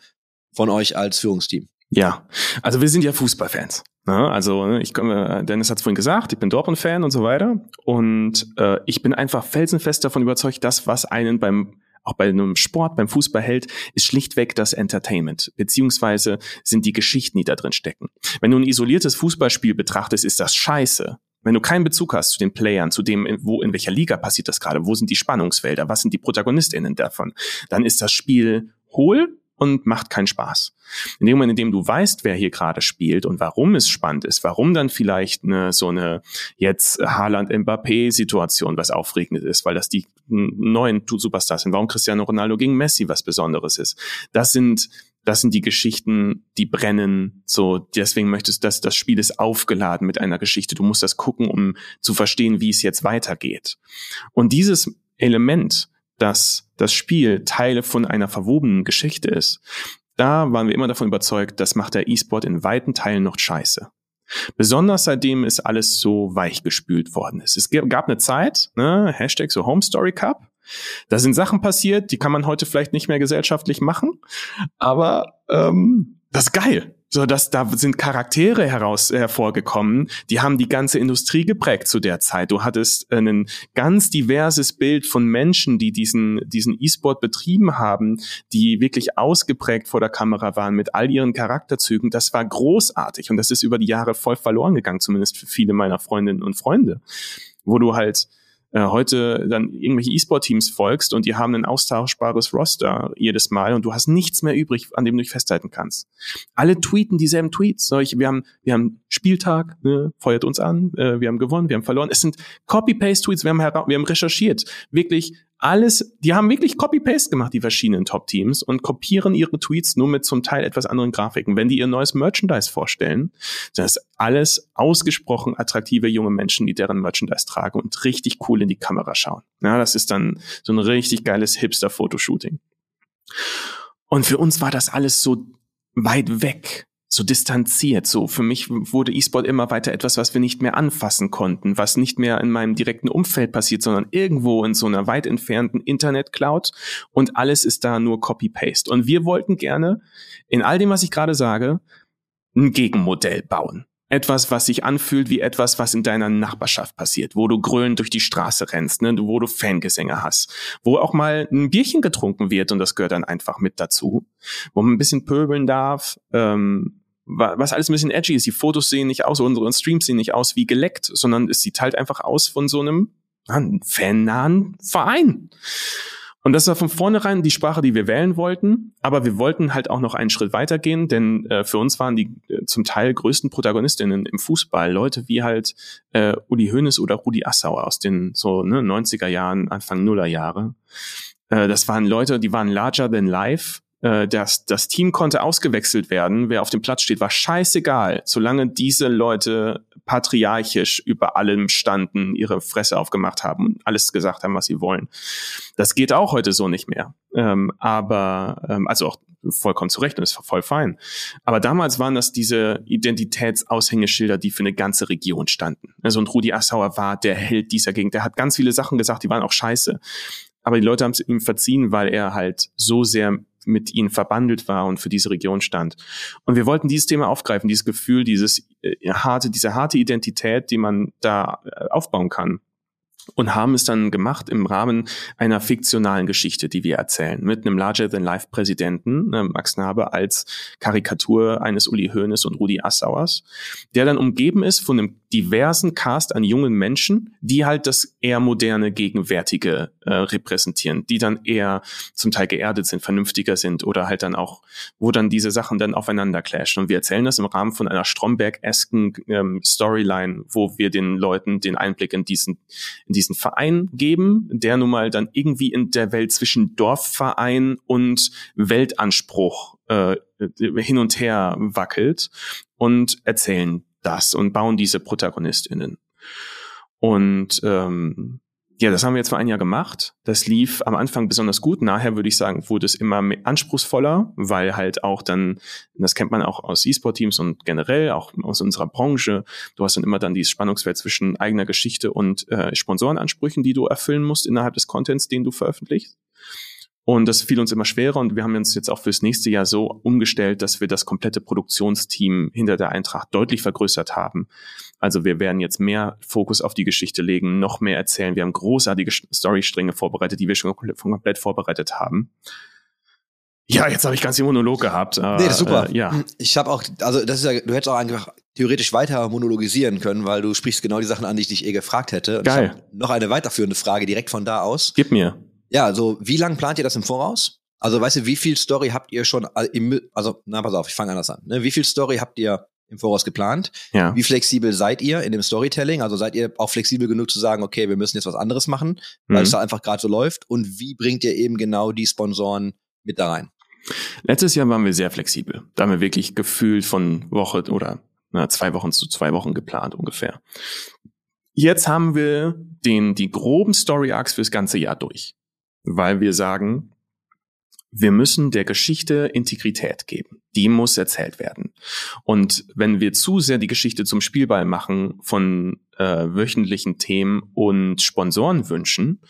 von euch als Führungsteam. Ja, also wir sind ja Fußballfans. Ne? Also ne, ich komme, Dennis hat es vorhin gesagt, ich bin Dortmund-Fan und so weiter. Und äh, ich bin einfach felsenfest davon überzeugt, das, was einen beim auch bei einem Sport, beim Fußball hält, ist schlichtweg das Entertainment, beziehungsweise sind die Geschichten, die da drin stecken. Wenn du ein isoliertes Fußballspiel betrachtest, ist das scheiße. Wenn du keinen Bezug hast zu den Playern, zu dem, wo, in welcher Liga passiert das gerade, wo sind die Spannungsfelder, was sind die ProtagonistInnen davon, dann ist das Spiel hohl und macht keinen Spaß. In dem Moment, in dem du weißt, wer hier gerade spielt und warum es spannend ist, warum dann vielleicht eine, so eine jetzt Haaland-Mbappé-Situation was aufregend ist, weil das die neuen Superstars sind, warum Cristiano Ronaldo gegen Messi was Besonderes ist. Das sind das sind die Geschichten, die brennen. So, deswegen möchtest du, dass das Spiel ist aufgeladen mit einer Geschichte. Du musst das gucken, um zu verstehen, wie es jetzt weitergeht. Und dieses Element, dass das Spiel Teile von einer verwobenen Geschichte ist, da waren wir immer davon überzeugt, das macht der E-Sport in weiten Teilen noch scheiße. Besonders seitdem ist alles so weich gespült worden ist. Es gab eine Zeit, ne, Hashtag so Home Story Cup. Da sind Sachen passiert, die kann man heute vielleicht nicht mehr gesellschaftlich machen, aber ähm, das ist geil. So, dass da sind Charaktere heraus hervorgekommen, die haben die ganze Industrie geprägt zu der Zeit. Du hattest ein ganz diverses Bild von Menschen, die diesen diesen E-Sport betrieben haben, die wirklich ausgeprägt vor der Kamera waren mit all ihren Charakterzügen. Das war großartig und das ist über die Jahre voll verloren gegangen, zumindest für viele meiner Freundinnen und Freunde, wo du halt äh, heute dann irgendwelche E-Sport-Teams folgst und die haben ein austauschbares Roster jedes Mal und du hast nichts mehr übrig, an dem du dich festhalten kannst. Alle tweeten dieselben Tweets. So, ich, wir haben, wir haben Spieltag, ne, feuert uns an, äh, wir haben gewonnen, wir haben verloren. Es sind Copy-Paste-Tweets, wir haben, wir haben recherchiert. Wirklich alles, die haben wirklich Copy-Paste gemacht, die verschiedenen Top-Teams, und kopieren ihre Tweets nur mit zum Teil etwas anderen Grafiken. Wenn die ihr neues Merchandise vorstellen, sind das alles ausgesprochen attraktive junge Menschen, die deren Merchandise tragen und richtig cool in die Kamera schauen. Ja, das ist dann so ein richtig geiles Hipster-Fotoshooting. Und für uns war das alles so weit weg so distanziert. So für mich wurde E-Sport immer weiter etwas, was wir nicht mehr anfassen konnten, was nicht mehr in meinem direkten Umfeld passiert, sondern irgendwo in so einer weit entfernten Internet-Cloud und alles ist da nur Copy-Paste. Und wir wollten gerne in all dem, was ich gerade sage, ein Gegenmodell bauen. Etwas, was sich anfühlt wie etwas, was in deiner Nachbarschaft passiert, wo du grölend durch die Straße rennst, ne, wo du Fangesänge hast, wo auch mal ein Bierchen getrunken wird und das gehört dann einfach mit dazu, wo man ein bisschen pöbeln darf, ähm, was alles ein bisschen edgy ist. Die Fotos sehen nicht aus, unsere Streams sehen nicht aus wie geleckt, sondern es sieht halt einfach aus von so einem ja, fannahen Verein. Und das war von vornherein die Sprache, die wir wählen wollten. Aber wir wollten halt auch noch einen Schritt weitergehen, denn äh, für uns waren die äh, zum Teil größten Protagonistinnen im Fußball Leute wie halt äh, Uli Hoeneß oder Rudi Assauer aus den so ne, 90er Jahren, Anfang Nuller Jahre. Äh, das waren Leute, die waren larger than life. Äh, das, das Team konnte ausgewechselt werden. Wer auf dem Platz steht, war scheißegal, solange diese Leute patriarchisch über allem standen, ihre Fresse aufgemacht haben und alles gesagt haben, was sie wollen. Das geht auch heute so nicht mehr. Ähm, aber, ähm, also auch vollkommen zurecht und ist voll fein. Aber damals waren das diese Identitätsaushängeschilder, die für eine ganze Region standen. Also und Rudi Assauer war der Held dieser Gegend. Der hat ganz viele Sachen gesagt, die waren auch scheiße. Aber die Leute haben es ihm verziehen, weil er halt so sehr mit ihnen verbandelt war und für diese Region stand. Und wir wollten dieses Thema aufgreifen, dieses Gefühl, dieses äh, harte, diese harte Identität, die man da äh, aufbauen kann und haben es dann gemacht im Rahmen einer fiktionalen Geschichte, die wir erzählen, mit einem Larger-than-Life-Präsidenten, äh, Max Nabe, als Karikatur eines Uli Hoeneß und Rudi Assauers, der dann umgeben ist von einem diversen Cast an jungen Menschen, die halt das eher moderne, gegenwärtige äh, repräsentieren, die dann eher zum Teil geerdet sind, vernünftiger sind oder halt dann auch, wo dann diese Sachen dann aufeinander clashen. Und wir erzählen das im Rahmen von einer Stromberg-esken ähm, Storyline, wo wir den Leuten den Einblick in diesen, in diesen Verein geben, der nun mal dann irgendwie in der Welt zwischen Dorfverein und Weltanspruch äh, hin und her wackelt und erzählen das und bauen diese ProtagonistInnen. Und ähm, ja, das haben wir jetzt vor ein Jahr gemacht. Das lief am Anfang besonders gut. Nachher würde ich sagen, wurde es immer anspruchsvoller, weil halt auch dann, das kennt man auch aus E-Sport-Teams und generell auch aus unserer Branche, du hast dann immer dann dieses Spannungsfeld zwischen eigener Geschichte und äh, Sponsorenansprüchen, die du erfüllen musst innerhalb des Contents, den du veröffentlichst. Und das fiel uns immer schwerer und wir haben uns jetzt auch fürs nächste Jahr so umgestellt, dass wir das komplette Produktionsteam hinter der Eintracht deutlich vergrößert haben. Also wir werden jetzt mehr Fokus auf die Geschichte legen, noch mehr erzählen. Wir haben großartige Storystränge vorbereitet, die wir schon komplett vorbereitet haben. Ja, jetzt habe ich ganz den Monolog gehabt. nee, das ist super. Äh, ja. Ich habe auch, also das ist ja, du hättest auch einfach theoretisch weiter monologisieren können, weil du sprichst genau die Sachen an, die ich dich eh gefragt hätte. Und Geil. noch eine weiterführende Frage direkt von da aus. Gib mir. Ja, also wie lange plant ihr das im Voraus? Also weißt du, wie viel Story habt ihr schon, also na pass auf, ich fange anders an. Ne? Wie viel Story habt ihr im Voraus geplant? Ja. Wie flexibel seid ihr in dem Storytelling? Also seid ihr auch flexibel genug zu sagen, okay, wir müssen jetzt was anderes machen, weil Mhm. es da einfach gerade so läuft? Und wie bringt ihr eben genau die Sponsoren mit da rein? Letztes Jahr waren wir sehr flexibel. Da haben wir wirklich gefühlt von Woche oder na, zwei Wochen zu zwei Wochen geplant ungefähr. Jetzt haben wir den, die groben Story Arcs fürs ganze Jahr durch, weil wir sagen, wir müssen der Geschichte Integrität geben. Die muss erzählt werden. Und wenn wir zu sehr die Geschichte zum Spielball machen von äh, wöchentlichen Themen und Sponsorenwünschen,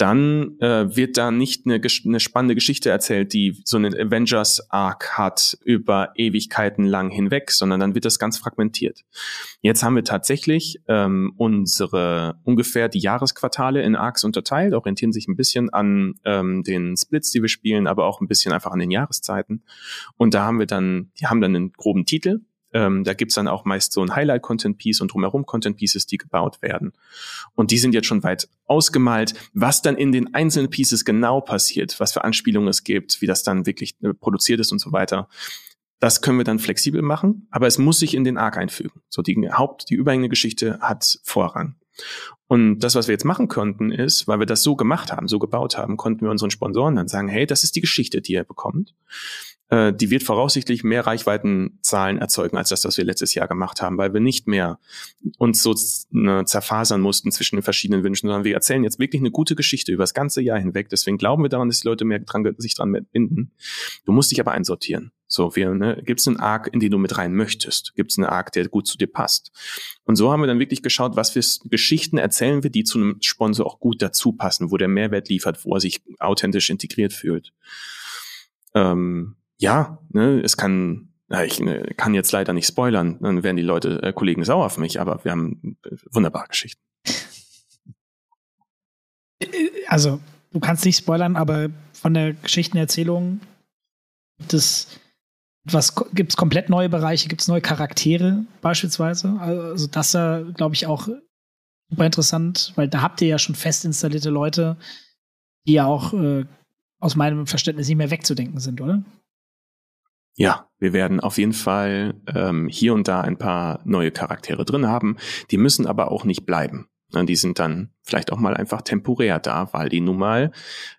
dann äh, wird da nicht eine, eine spannende Geschichte erzählt, die so einen Avengers-Arc hat über Ewigkeiten lang hinweg, sondern dann wird das ganz fragmentiert. Jetzt haben wir tatsächlich ähm, unsere ungefähr die Jahresquartale in Arcs unterteilt, orientieren sich ein bisschen an ähm, den Splits, die wir spielen, aber auch ein bisschen einfach an den Jahreszeiten. Und da haben wir dann, die haben dann einen groben Titel. Ähm, da gibt's dann auch meist so ein Highlight-Content-Piece und drumherum Content-Pieces, die gebaut werden. Und die sind jetzt schon weit ausgemalt. Was dann in den einzelnen Pieces genau passiert, was für Anspielungen es gibt, wie das dann wirklich äh, produziert ist und so weiter, das können wir dann flexibel machen, aber es muss sich in den Arc einfügen. So die Haupt, die überhängende Geschichte hat Vorrang. Und das, was wir jetzt machen konnten, ist, weil wir das so gemacht haben, so gebaut haben, konnten wir unseren Sponsoren dann sagen, hey, das ist die Geschichte, die ihr bekommt. Äh, die wird voraussichtlich mehr Reichweitenzahlen erzeugen als das, was wir letztes Jahr gemacht haben, weil wir nicht mehr uns so ne, zerfasern mussten zwischen den verschiedenen Wünschen, sondern wir erzählen jetzt wirklich eine gute Geschichte über das ganze Jahr hinweg. Deswegen glauben wir daran, dass die Leute mehr dran, sich dran binden. Du musst dich aber einsortieren. So, wir, ne, gibt es einen Arc, in den du mit rein möchtest? Gibt es einen Arc, der gut zu dir passt? Und so haben wir dann wirklich geschaut, was für Geschichten erzählen wir, die zu einem Sponsor auch gut dazu passen, wo der Mehrwert liefert, wo er sich authentisch integriert fühlt. Ähm, ja, ne, es kann, ich ne, kann jetzt leider nicht spoilern, dann werden die Leute, äh, Kollegen sauer auf mich, aber wir haben äh, wunderbare Geschichten. Also, du kannst nicht spoilern, aber von der Geschichtenerzählung gibt es was gibt komplett neue Bereiche, gibt es neue Charaktere beispielsweise. Also das da glaube ich auch super interessant, weil da habt ihr ja schon fest installierte Leute, die ja auch äh, aus meinem Verständnis nicht mehr wegzudenken sind, oder? Ja, wir werden auf jeden Fall ähm, hier und da ein paar neue Charaktere drin haben. Die müssen aber auch nicht bleiben. Die sind dann vielleicht auch mal einfach temporär da, weil die nun mal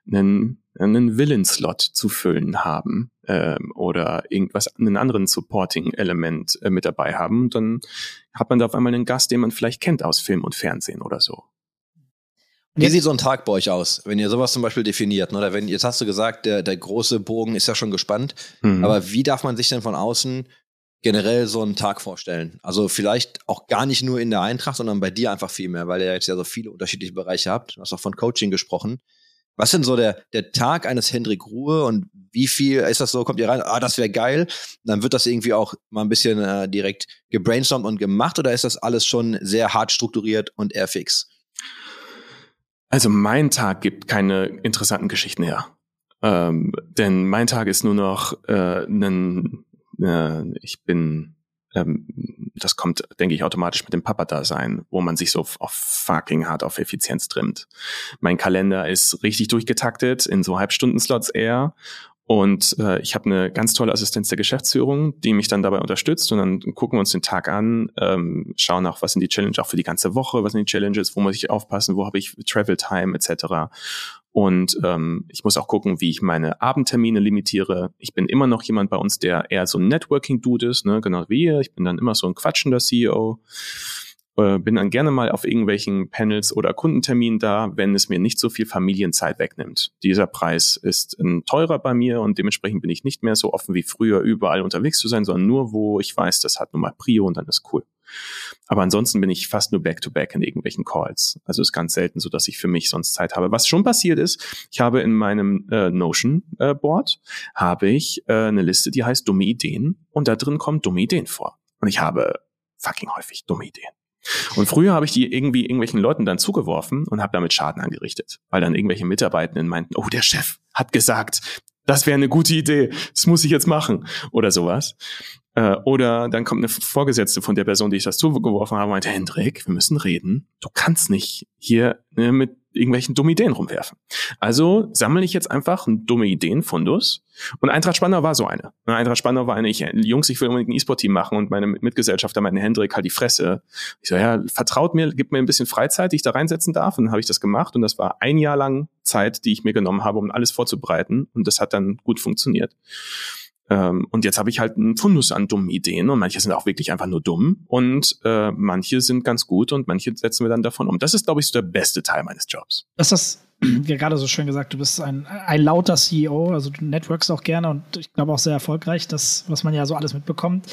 einen einen Villain-Slot zu füllen haben ähm, oder irgendwas, einen anderen Supporting-Element äh, mit dabei haben, dann hat man da auf einmal einen Gast, den man vielleicht kennt aus Film und Fernsehen oder so. Wie sieht so ein Tag bei euch aus, wenn ihr sowas zum Beispiel definiert? Ne? Oder wenn, jetzt hast du gesagt, der, der große Bogen ist ja schon gespannt, mhm. aber wie darf man sich denn von außen generell so einen Tag vorstellen? Also vielleicht auch gar nicht nur in der Eintracht, sondern bei dir einfach viel mehr, weil ihr jetzt ja so viele unterschiedliche Bereiche habt. Du hast auch von Coaching gesprochen. Was ist denn so der, der Tag eines Hendrik Ruhe und wie viel ist das so? Kommt ihr rein, ah, das wäre geil. Dann wird das irgendwie auch mal ein bisschen äh, direkt gebrainstormt und gemacht oder ist das alles schon sehr hart strukturiert und eher fix? Also mein Tag gibt keine interessanten Geschichten her. Ähm, denn mein Tag ist nur noch äh, ein, äh, ich bin, ähm, das kommt, denke ich, automatisch mit dem Papa-Dasein, wo man sich so auf, fucking hart auf Effizienz trimmt. Mein Kalender ist richtig durchgetaktet, in so Halbstundenslots eher. Und äh, ich habe eine ganz tolle Assistenz der Geschäftsführung, die mich dann dabei unterstützt. Und dann gucken wir uns den Tag an, ähm, schauen auch, was sind die Challenges auch für die ganze Woche, was sind die Challenges, wo muss ich aufpassen, wo habe ich Travel Time etc. Und ähm, ich muss auch gucken, wie ich meine Abendtermine limitiere. Ich bin immer noch jemand bei uns, der eher so ein Networking-Dude ist, ne? genau wie ihr. Ich bin dann immer so ein quatschender CEO. Äh, bin dann gerne mal auf irgendwelchen Panels oder Kundenterminen da, wenn es mir nicht so viel Familienzeit wegnimmt. Dieser Preis ist ein teurer bei mir und dementsprechend bin ich nicht mehr so offen wie früher überall unterwegs zu sein, sondern nur, wo ich weiß, das hat nun mal Prio und dann ist cool. Aber ansonsten bin ich fast nur back-to-back -back in irgendwelchen Calls. Also ist ganz selten so, dass ich für mich sonst Zeit habe. Was schon passiert ist, ich habe in meinem äh, Notion-Board äh, habe ich äh, eine Liste, die heißt dumme Ideen und da drin kommen dumme Ideen vor. Und ich habe fucking häufig dumme Ideen. Und früher habe ich die irgendwie irgendwelchen Leuten dann zugeworfen und habe damit Schaden angerichtet, weil dann irgendwelche Mitarbeitenden meinten, oh, der Chef hat gesagt, das wäre eine gute Idee, das muss ich jetzt machen oder sowas. Äh, oder dann kommt eine Vorgesetzte von der Person, die ich das zugeworfen habe, meinte, Hendrik, wir müssen reden. Du kannst nicht hier ne, mit irgendwelchen dummen Ideen rumwerfen. Also sammle ich jetzt einfach einen dumme Ideenfundus. Und Eintracht Spandau war so eine. Eintracht Spandau war eine, ich, Jungs, ich will unbedingt ein E-Sport-Team machen und meine Mitgesellschafter meinten, Hendrik, halt die Fresse. Ich so, ja, vertraut mir, gib mir ein bisschen Freizeit, die ich da reinsetzen darf. Und dann habe ich das gemacht und das war ein Jahr lang Zeit, die ich mir genommen habe, um alles vorzubereiten. Und das hat dann gut funktioniert. Ähm, und jetzt habe ich halt einen Fundus an dummen Ideen und manche sind auch wirklich einfach nur dumm und äh, manche sind ganz gut und manche setzen wir dann davon um. Das ist, glaube ich, so der beste Teil meines Jobs. Das ist ja gerade so schön gesagt, du bist ein, ein lauter CEO, also du networkst auch gerne und ich glaube auch sehr erfolgreich, das, was man ja so alles mitbekommt.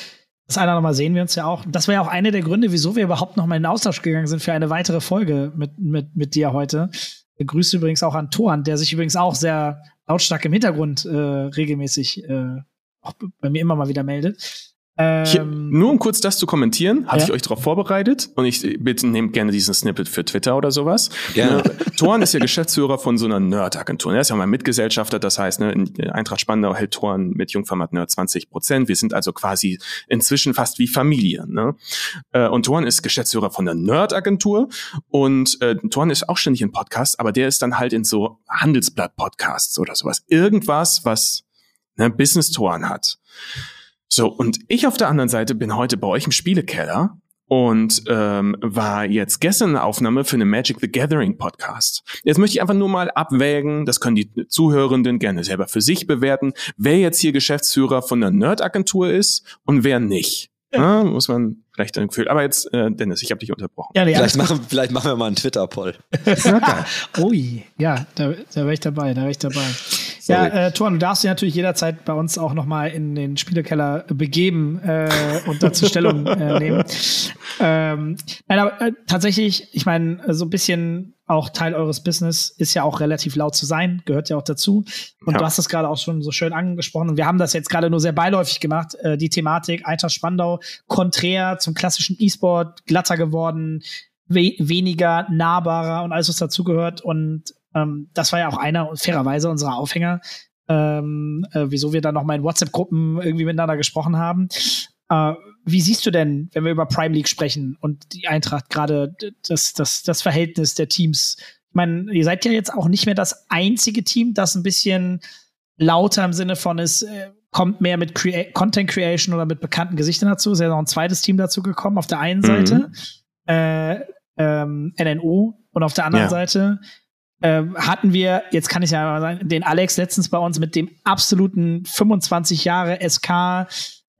Das einer nochmal sehen wir uns ja auch. Das war ja auch einer der Gründe, wieso wir überhaupt noch mal in den Austausch gegangen sind für eine weitere Folge mit, mit, mit dir heute. Grüße übrigens auch an Thorn, der sich übrigens auch sehr lautstark im Hintergrund äh, regelmäßig äh, auch bei mir immer mal wieder meldet. Hier, ähm, nur um kurz das zu kommentieren, hatte ja. ich euch darauf vorbereitet und ich bitte nehmt gerne diesen Snippet für Twitter oder sowas. Gerne. Ne, Thorn ist ja Geschäftsführer von so einer Nerd-Agentur. Er ist ja mein Mitgesellschafter, das heißt, ne, in Eintracht Spandau hält Thorn mit Jungformat Nerd 20 Prozent. Wir sind also quasi inzwischen fast wie Familie. Ne? Äh, und Thorn ist Geschäftsführer von der Nerd-Agentur und äh, Thorn ist auch ständig in Podcast, aber der ist dann halt in so Handelsblatt-Podcasts oder sowas. Irgendwas, was ne, Business-Toren hat. So, und ich auf der anderen Seite bin heute bei euch im Spielekeller und ähm, war jetzt gestern eine Aufnahme für eine Magic the Gathering Podcast. Jetzt möchte ich einfach nur mal abwägen, das können die Zuhörenden gerne selber für sich bewerten, wer jetzt hier Geschäftsführer von einer Nerd-Agentur ist und wer nicht. Ja. Ja, muss man vielleicht ein Gefühl. Aber jetzt, äh, Dennis, ich habe dich unterbrochen. Ja, nee, vielleicht, machen, vielleicht machen wir mal einen Twitter-Poll. Ui, ja, da, da wäre ich dabei, da wäre ich dabei. Ja, äh, Thorn, du darfst dich natürlich jederzeit bei uns auch nochmal in den Spielekeller begeben äh, und dazu Stellung äh, nehmen. Ähm, nein, aber äh, tatsächlich, ich meine, so ein bisschen auch Teil eures Business ist ja auch relativ laut zu sein, gehört ja auch dazu. Und ja. du hast das gerade auch schon so schön angesprochen. Und wir haben das jetzt gerade nur sehr beiläufig gemacht. Äh, die Thematik Eintracht Spandau konträr zum klassischen E-Sport, glatter geworden, we weniger nahbarer und alles, was dazugehört. Und ähm, das war ja auch einer, fairerweise, unserer Aufhänger, ähm, äh, wieso wir dann noch mal in WhatsApp-Gruppen irgendwie miteinander gesprochen haben. Äh, wie siehst du denn, wenn wir über Prime League sprechen und die Eintracht gerade das, das, das Verhältnis der Teams? Ich meine, ihr seid ja jetzt auch nicht mehr das einzige Team, das ein bisschen lauter im Sinne von ist, äh, kommt mehr mit Crea Content Creation oder mit bekannten Gesichtern dazu. Es ist ja noch ein zweites Team dazu gekommen. Auf der einen mhm. Seite äh, ähm, NNO und auf der anderen ja. Seite ähm, hatten wir, jetzt kann ich ja mal sagen, den Alex letztens bei uns mit dem absoluten 25 Jahre SK,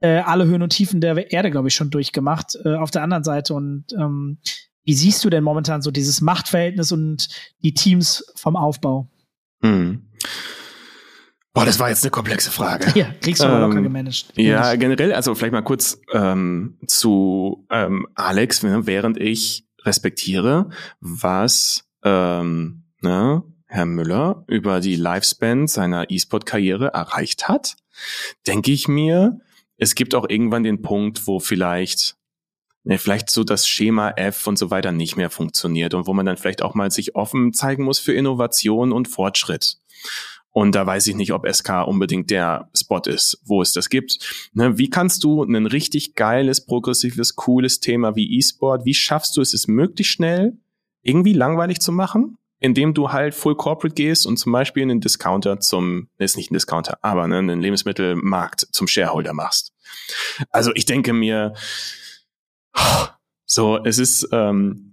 äh, alle Höhen und Tiefen der Erde, glaube ich, schon durchgemacht äh, auf der anderen Seite. Und ähm, wie siehst du denn momentan so dieses Machtverhältnis und die Teams vom Aufbau? Hm. Boah, das war jetzt eine komplexe Frage. Ja, kriegst du aber Ähm, locker gemanagt. Ja, generell, also vielleicht mal kurz ähm, zu ähm, Alex, ne, während ich respektiere, was ähm, ne, Herr Müller über die Lifespan seiner E-Sport-Karriere erreicht hat, denke ich mir, es gibt auch irgendwann den Punkt, wo vielleicht ne, vielleicht so das Schema F und so weiter nicht mehr funktioniert und wo man dann vielleicht auch mal sich offen zeigen muss für Innovation und Fortschritt. Und da weiß ich nicht, ob SK unbedingt der Spot ist, wo es das gibt. Ne, wie kannst du ein richtig geiles, progressives, cooles Thema wie E-Sport, wie schaffst du es, es möglichst schnell irgendwie langweilig zu machen? Indem du halt full corporate gehst und zum Beispiel einen Discounter zum, ne, ist nicht ein Discounter, aber ne, einen Lebensmittelmarkt zum Shareholder machst. Also ich denke mir, so, es ist ähm,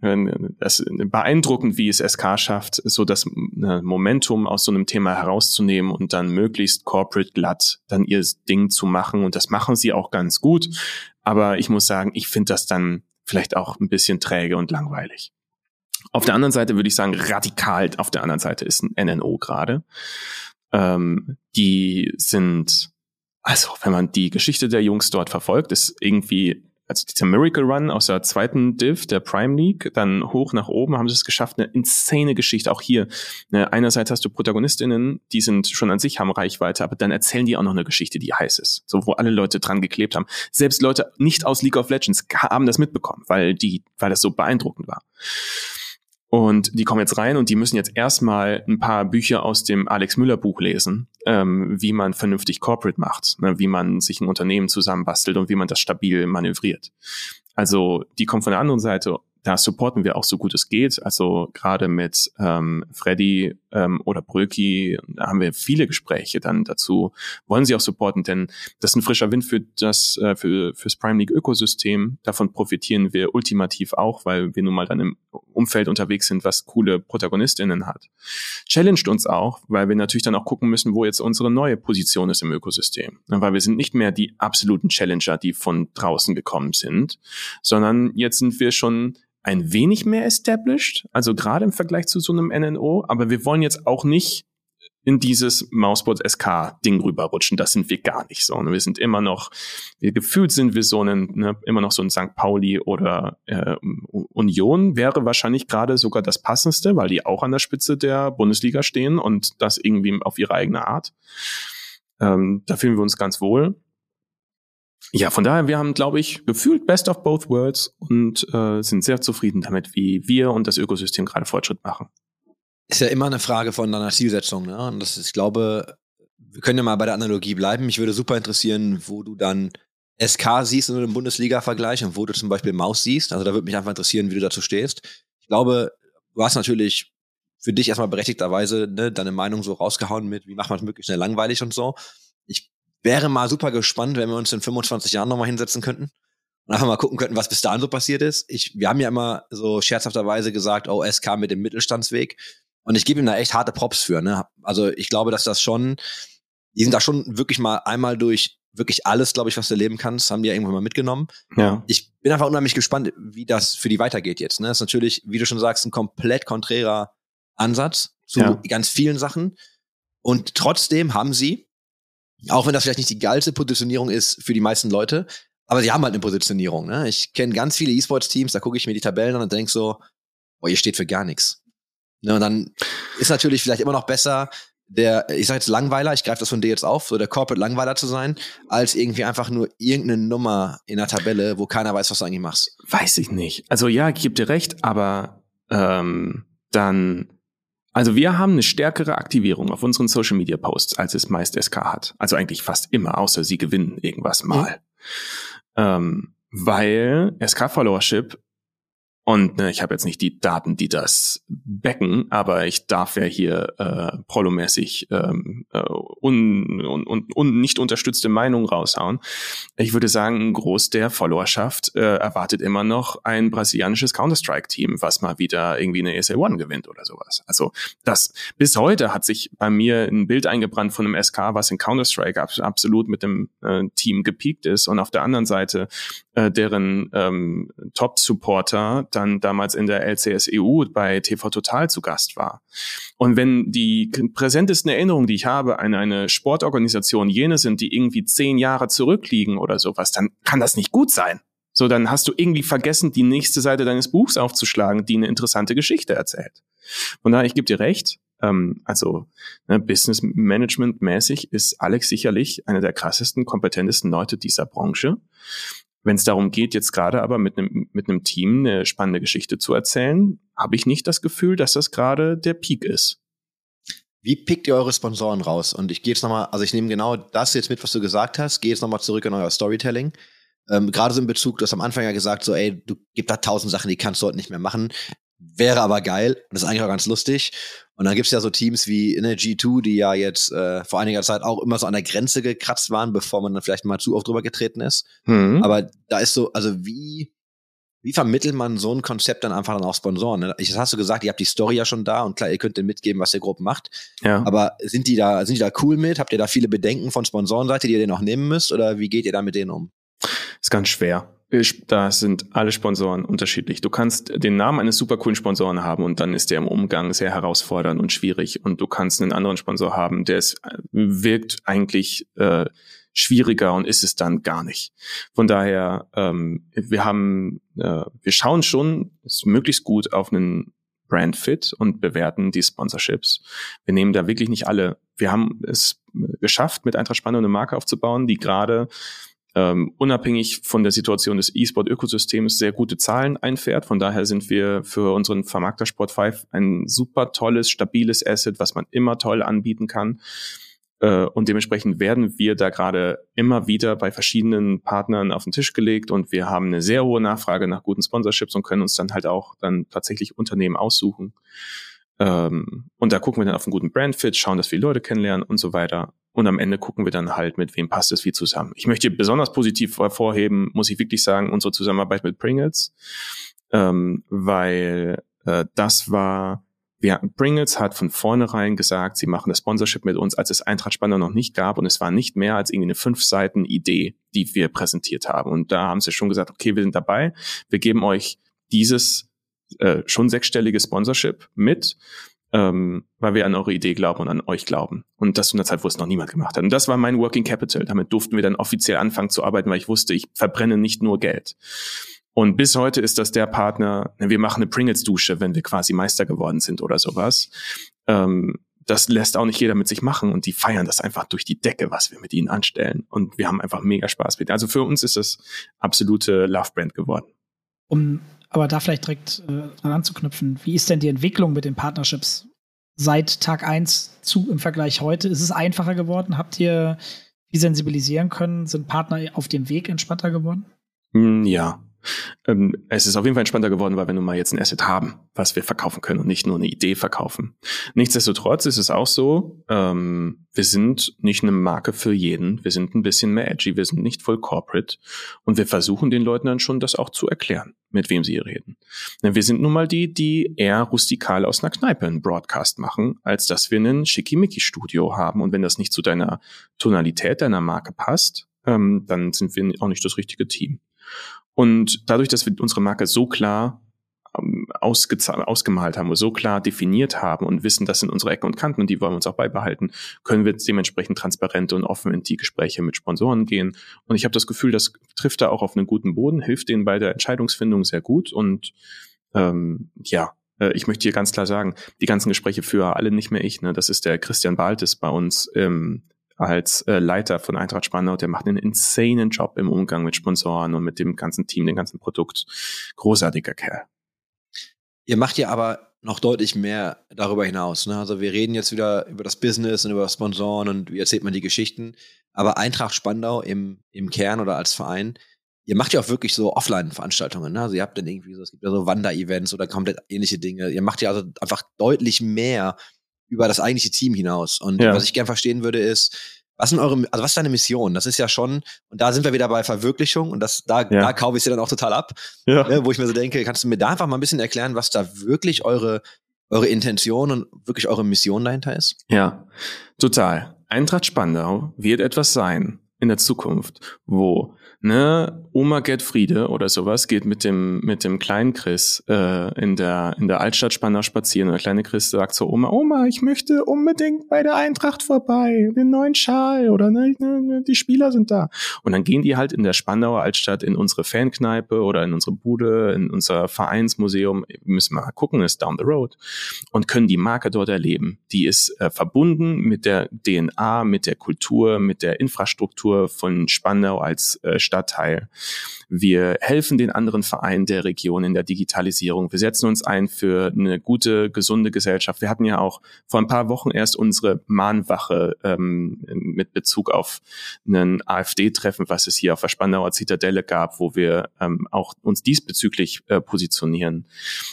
das beeindruckend, wie es SK schafft, so das äh, Momentum aus so einem Thema herauszunehmen und dann möglichst corporate glatt dann ihr Ding zu machen. Und das machen sie auch ganz gut. Aber ich muss sagen, ich finde das dann vielleicht auch ein bisschen träge und langweilig. Auf der anderen Seite würde ich sagen, radikal auf der anderen Seite ist ein NNO gerade. Ähm, die sind, also wenn man die Geschichte der Jungs dort verfolgt, ist irgendwie also dieser Miracle Run aus der zweiten Div, der Prime League, dann hoch nach oben haben sie es geschafft, eine insane Geschichte. Auch hier, ne, einerseits hast du Protagonistinnen, die sind schon an sich, haben Reichweite, aber dann erzählen die auch noch eine Geschichte, die heiß ist. So, wo alle Leute dran geklebt haben. Selbst Leute nicht aus League of Legends haben das mitbekommen, weil die, weil das so beeindruckend war. Und die kommen jetzt rein und die müssen jetzt erstmal ein paar Bücher aus dem Alex Müller Buch lesen, ähm, wie man vernünftig Corporate macht, ne, wie man sich ein Unternehmen zusammenbastelt und wie man das stabil manövriert. Also die kommen von der anderen Seite da supporten wir auch so gut es geht. Also gerade mit ähm, Freddy ähm, oder Bröki haben wir viele Gespräche dann dazu. Wollen sie auch supporten, denn das ist ein frischer Wind für das äh, für fürs Prime League Ökosystem. Davon profitieren wir ultimativ auch, weil wir nun mal dann im Umfeld unterwegs sind, was coole Protagonistinnen hat. Challenged uns auch, weil wir natürlich dann auch gucken müssen, wo jetzt unsere neue Position ist im Ökosystem. Weil wir sind nicht mehr die absoluten Challenger, die von draußen gekommen sind, sondern jetzt sind wir schon ein wenig mehr established, also gerade im Vergleich zu so einem NNO, aber wir wollen jetzt auch nicht in dieses Mausport SK Ding rüberrutschen. Das sind wir gar nicht so. Wir sind immer noch, wir gefühlt sind wir so ein, ne, immer noch so ein St. Pauli oder äh, Union wäre wahrscheinlich gerade sogar das passendste, weil die auch an der Spitze der Bundesliga stehen und das irgendwie auf ihre eigene Art. Ähm, da fühlen wir uns ganz wohl. Ja, von daher, wir haben, glaube ich, gefühlt Best of Both Worlds und äh, sind sehr zufrieden damit, wie wir und das Ökosystem gerade Fortschritt machen. Ist ja immer eine Frage von deiner Zielsetzung, ne? Und das ist, ich glaube, wir können ja mal bei der Analogie bleiben. Mich würde super interessieren, wo du dann SK siehst in einem Bundesliga-Vergleich und wo du zum Beispiel Maus siehst. Also da würde mich einfach interessieren, wie du dazu stehst. Ich glaube, du hast natürlich für dich erstmal berechtigterweise ne, deine Meinung so rausgehauen mit, wie macht man es möglichst schnell langweilig und so. Ich wäre mal super gespannt, wenn wir uns in 25 Jahren nochmal hinsetzen könnten und einfach mal gucken könnten, was bis dahin so passiert ist. Ich, wir haben ja immer so scherzhafterweise gesagt, oh, SK mit dem Mittelstandsweg. Und ich gebe ihm da echt harte Props für. Ne? Also ich glaube, dass das schon, die sind da schon wirklich mal einmal durch wirklich alles, glaube ich, was du erleben kannst, haben die ja irgendwann mal mitgenommen. Ja. Ich bin einfach unheimlich gespannt, wie das für die weitergeht jetzt. Ne? Das ist natürlich, wie du schon sagst, ein komplett konträrer Ansatz zu Ja. ganz vielen Sachen. Und trotzdem haben sie, auch wenn das vielleicht nicht die geilste Positionierung ist für die meisten Leute, aber sie haben halt eine Positionierung. Ne? Ich kenne ganz viele E-Sports-Teams, da gucke ich mir die Tabellen an und denke so, boah, ihr steht für gar nichts. Ne, und dann ist natürlich vielleicht immer noch besser, der, ich sage jetzt Langweiler, ich greife das von dir jetzt auf, so der Corporate Langweiler zu sein, als irgendwie einfach nur irgendeine Nummer in der Tabelle, wo keiner weiß, was du eigentlich machst. Weiß ich nicht. Also ja, ich gebe dir recht, aber ähm, dann, also wir haben eine stärkere Aktivierung auf unseren Social Media Posts, als es meist SK hat. Also eigentlich fast immer, außer sie gewinnen irgendwas mal. Ähm, weil SK Followership Und ne, ich habe jetzt nicht die Daten, die das becken, aber ich darf ja hier äh, prolomäßig ähm, äh, un, un, un, un, nicht unterstützte Meinungen raushauen. Ich würde sagen, ein Groß der Followerschaft äh, erwartet immer noch ein brasilianisches Counter-Strike-Team, was mal wieder irgendwie eine ESL One gewinnt oder sowas. Also das bis heute hat sich bei mir ein Bild eingebrannt von einem SK, was in Counter-Strike ab, absolut mit dem äh, Team gepiekt ist. Und auf der anderen Seite äh, deren ähm, Top-Supporter dann damals in der LCSEU bei TV Total zu Gast war. Und wenn die präsentesten Erinnerungen, die ich habe an eine Sportorganisation jene sind, die irgendwie zehn Jahre zurückliegen oder sowas, dann kann das nicht gut sein. So, dann hast du irgendwie vergessen, die nächste Seite deines Buchs aufzuschlagen, die eine interessante Geschichte erzählt. Von daher, ich gebe dir recht. Ähm, also ne, Business Management mäßig ist Alex sicherlich einer der krassesten, kompetentesten Leute dieser Branche. Wenn es darum geht, jetzt gerade aber mit einem mit einem Team eine spannende Geschichte zu erzählen, habe ich nicht das Gefühl, dass das gerade der Peak ist. Wie pickt ihr eure Sponsoren raus? Und ich gehe jetzt nochmal, also ich nehme genau das jetzt mit, was du gesagt hast, gehe jetzt nochmal zurück in euer Storytelling. Ähm, Gerade so in Bezug, du hast am Anfang ja gesagt, so, ey, du gibt da tausend Sachen, die kannst du heute nicht mehr machen. Wäre aber geil und das ist eigentlich auch ganz lustig. Und dann gibt's ja so Teams wie Energy 2, die ja jetzt äh, vor einiger Zeit auch immer so an der Grenze gekratzt waren, bevor man dann vielleicht mal zu oft drüber getreten ist. Mhm. Aber da ist so, also wie, wie vermittelt man so ein Konzept dann einfach dann auch Sponsoren? Ne? Ich, das hast du gesagt, ihr habt die Story ja schon da und klar, ihr könnt denen mitgeben, was ihr grob macht. Ja. Aber sind die da, sind die da cool mit? Habt ihr da viele Bedenken von Sponsorenseite, die ihr denen auch nehmen müsst? Oder wie geht ihr da mit denen um? Ist ganz schwer da sind alle Sponsoren unterschiedlich. Du kannst den Namen eines super coolen Sponsoren haben und dann ist der im Umgang sehr herausfordernd und schwierig. Und du kannst einen anderen Sponsor haben, der es äh, wirkt eigentlich äh, schwieriger und ist es dann gar nicht. Von daher, ähm, wir haben, äh, wir schauen schon möglichst gut auf einen Brandfit und bewerten die Sponsorships. Wir nehmen da wirklich nicht alle. Wir haben es geschafft, mit Eintracht Spannung eine Marke aufzubauen, die gerade ähm, unabhängig von der Situation des E-Sport-Ökosystems sehr gute Zahlen einfährt. Von daher sind wir für unseren Vermarkter Sport 5 ein super tolles, stabiles Asset, was man immer toll anbieten kann. Äh, und dementsprechend werden wir da gerade immer wieder bei verschiedenen Partnern auf den Tisch gelegt und wir haben eine sehr hohe Nachfrage nach guten Sponsorships und können uns dann halt auch dann tatsächlich Unternehmen aussuchen. Ähm, und da gucken wir dann auf einen guten Brandfit, schauen, dass wir Leute kennenlernen und so weiter. Und am Ende gucken wir dann halt, mit wem passt es wie zusammen. Ich möchte besonders positiv hervorheben, muss ich wirklich sagen, unsere Zusammenarbeit mit Pringles, ähm, weil äh, das war, wir, Pringles hat von vornherein gesagt, sie machen das Sponsorship mit uns, als es Eintracht noch nicht gab und es war nicht mehr als irgendwie eine fünf Seiten Idee, die wir präsentiert haben. Und da haben sie schon gesagt, okay, wir sind dabei, wir geben euch dieses äh, schon sechsstellige Sponsorship mit ähm, weil wir an eure Idee glauben und an euch glauben. Und das zu einer Zeit, wo es noch niemand gemacht hat. Und das war mein Working Capital. Damit durften wir dann offiziell anfangen zu arbeiten, weil ich wusste, ich verbrenne nicht nur Geld. Und bis heute ist das der Partner, wir machen eine Pringles-Dusche, wenn wir quasi Meister geworden sind oder sowas. Ähm, das lässt auch nicht jeder mit sich machen und die feiern das einfach durch die Decke, was wir mit ihnen anstellen. Und wir haben einfach mega Spaß mit. Also für uns ist das absolute Love Brand geworden. Um aber da vielleicht direkt äh, dran anzuknüpfen, wie ist denn die Entwicklung mit den Partnerships seit Tag 1 zu im Vergleich heute? Ist es einfacher geworden? Habt ihr die sensibilisieren können? Sind Partner auf dem Weg entspannter geworden? Hm, ja, ähm, es ist auf jeden Fall entspannter geworden, weil wir nun mal jetzt ein Asset haben, was wir verkaufen können und nicht nur eine Idee verkaufen. Nichtsdestotrotz ist es auch so, ähm, wir sind nicht eine Marke für jeden, wir sind ein bisschen mehr edgy, wir sind nicht voll corporate und wir versuchen den Leuten dann schon das auch zu erklären, mit wem sie hier reden. Denn wir sind nun mal die, die eher rustikal aus einer Kneipe einen Broadcast machen, als dass wir einen Schickimicki-Studio haben und wenn das nicht zu deiner Tonalität deiner Marke passt, ähm, dann sind wir auch nicht das richtige Team. Und dadurch, dass wir unsere Marke so klar ähm, ausgemalt haben, so klar definiert haben und wissen, das sind unsere Ecken und Kanten und die wollen wir uns auch beibehalten, können wir dementsprechend transparent und offen in die Gespräche mit Sponsoren gehen. Und ich habe das Gefühl, das trifft da auch auf einen guten Boden, hilft denen bei der Entscheidungsfindung sehr gut. Und ähm, ja, äh, ich möchte hier ganz klar sagen, die ganzen Gespräche führe alle nicht mehr ich. Ne? Das ist der Christian Baltes bei uns im als äh, Leiter von Eintracht Spandau. Der macht einen insanen Job im Umgang mit Sponsoren und mit dem ganzen Team, dem ganzen Produkt. Großartiger Kerl. Ihr macht ja aber noch deutlich mehr darüber hinaus. Ne? Also wir reden jetzt wieder über das Business und über Sponsoren und wie erzählt man die Geschichten. Aber Eintracht Spandau im, im Kern oder als Verein ihr macht ja auch wirklich so Offline-Veranstaltungen, ne? Also ihr habt dann irgendwie so, es gibt ja so Wander-Events oder komplett ähnliche Dinge. Ihr macht ja also einfach deutlich mehr über das eigentliche Team hinaus. Und Ja. was ich gern verstehen würde, ist, was sind eure, also was ist deine Mission? Das ist ja schon, und da sind wir wieder bei Verwirklichung und das, da, Ja. da kaufe ich sie dann auch total ab, Ja. ne? wo ich mir so denke, kannst du mir da einfach mal ein bisschen erklären, was da wirklich eure, eure Intention und wirklich eure Mission dahinter ist? Ja, total. Eintracht Spandau wird etwas sein in der Zukunft, wo ne Oma Gerd Friede oder sowas geht mit dem mit dem kleinen Chris äh, in der in der Altstadt Spandau spazieren und der kleine Chris sagt zu Oma Oma ich möchte unbedingt bei der Eintracht vorbei den neuen Schal oder ne, ne, die Spieler sind da und dann gehen die halt in der Spandauer Altstadt in unsere Fankneipe oder in unsere Bude in unser Vereinsmuseum müssen wir mal gucken ist down the road und können die Marke dort erleben. Die ist äh, verbunden mit der DNA, mit der Kultur, mit der Infrastruktur von Spandau als äh, Stadtteil. Wir helfen den anderen Vereinen der Region in der Digitalisierung. Wir setzen uns ein für eine gute, gesunde Gesellschaft. Wir hatten ja auch vor ein paar Wochen erst unsere Mahnwache ähm, mit Bezug auf einen AfD-Treffen, was es hier auf der Spandauer Zitadelle gab, wo wir ähm, auch uns diesbezüglich äh, positionieren.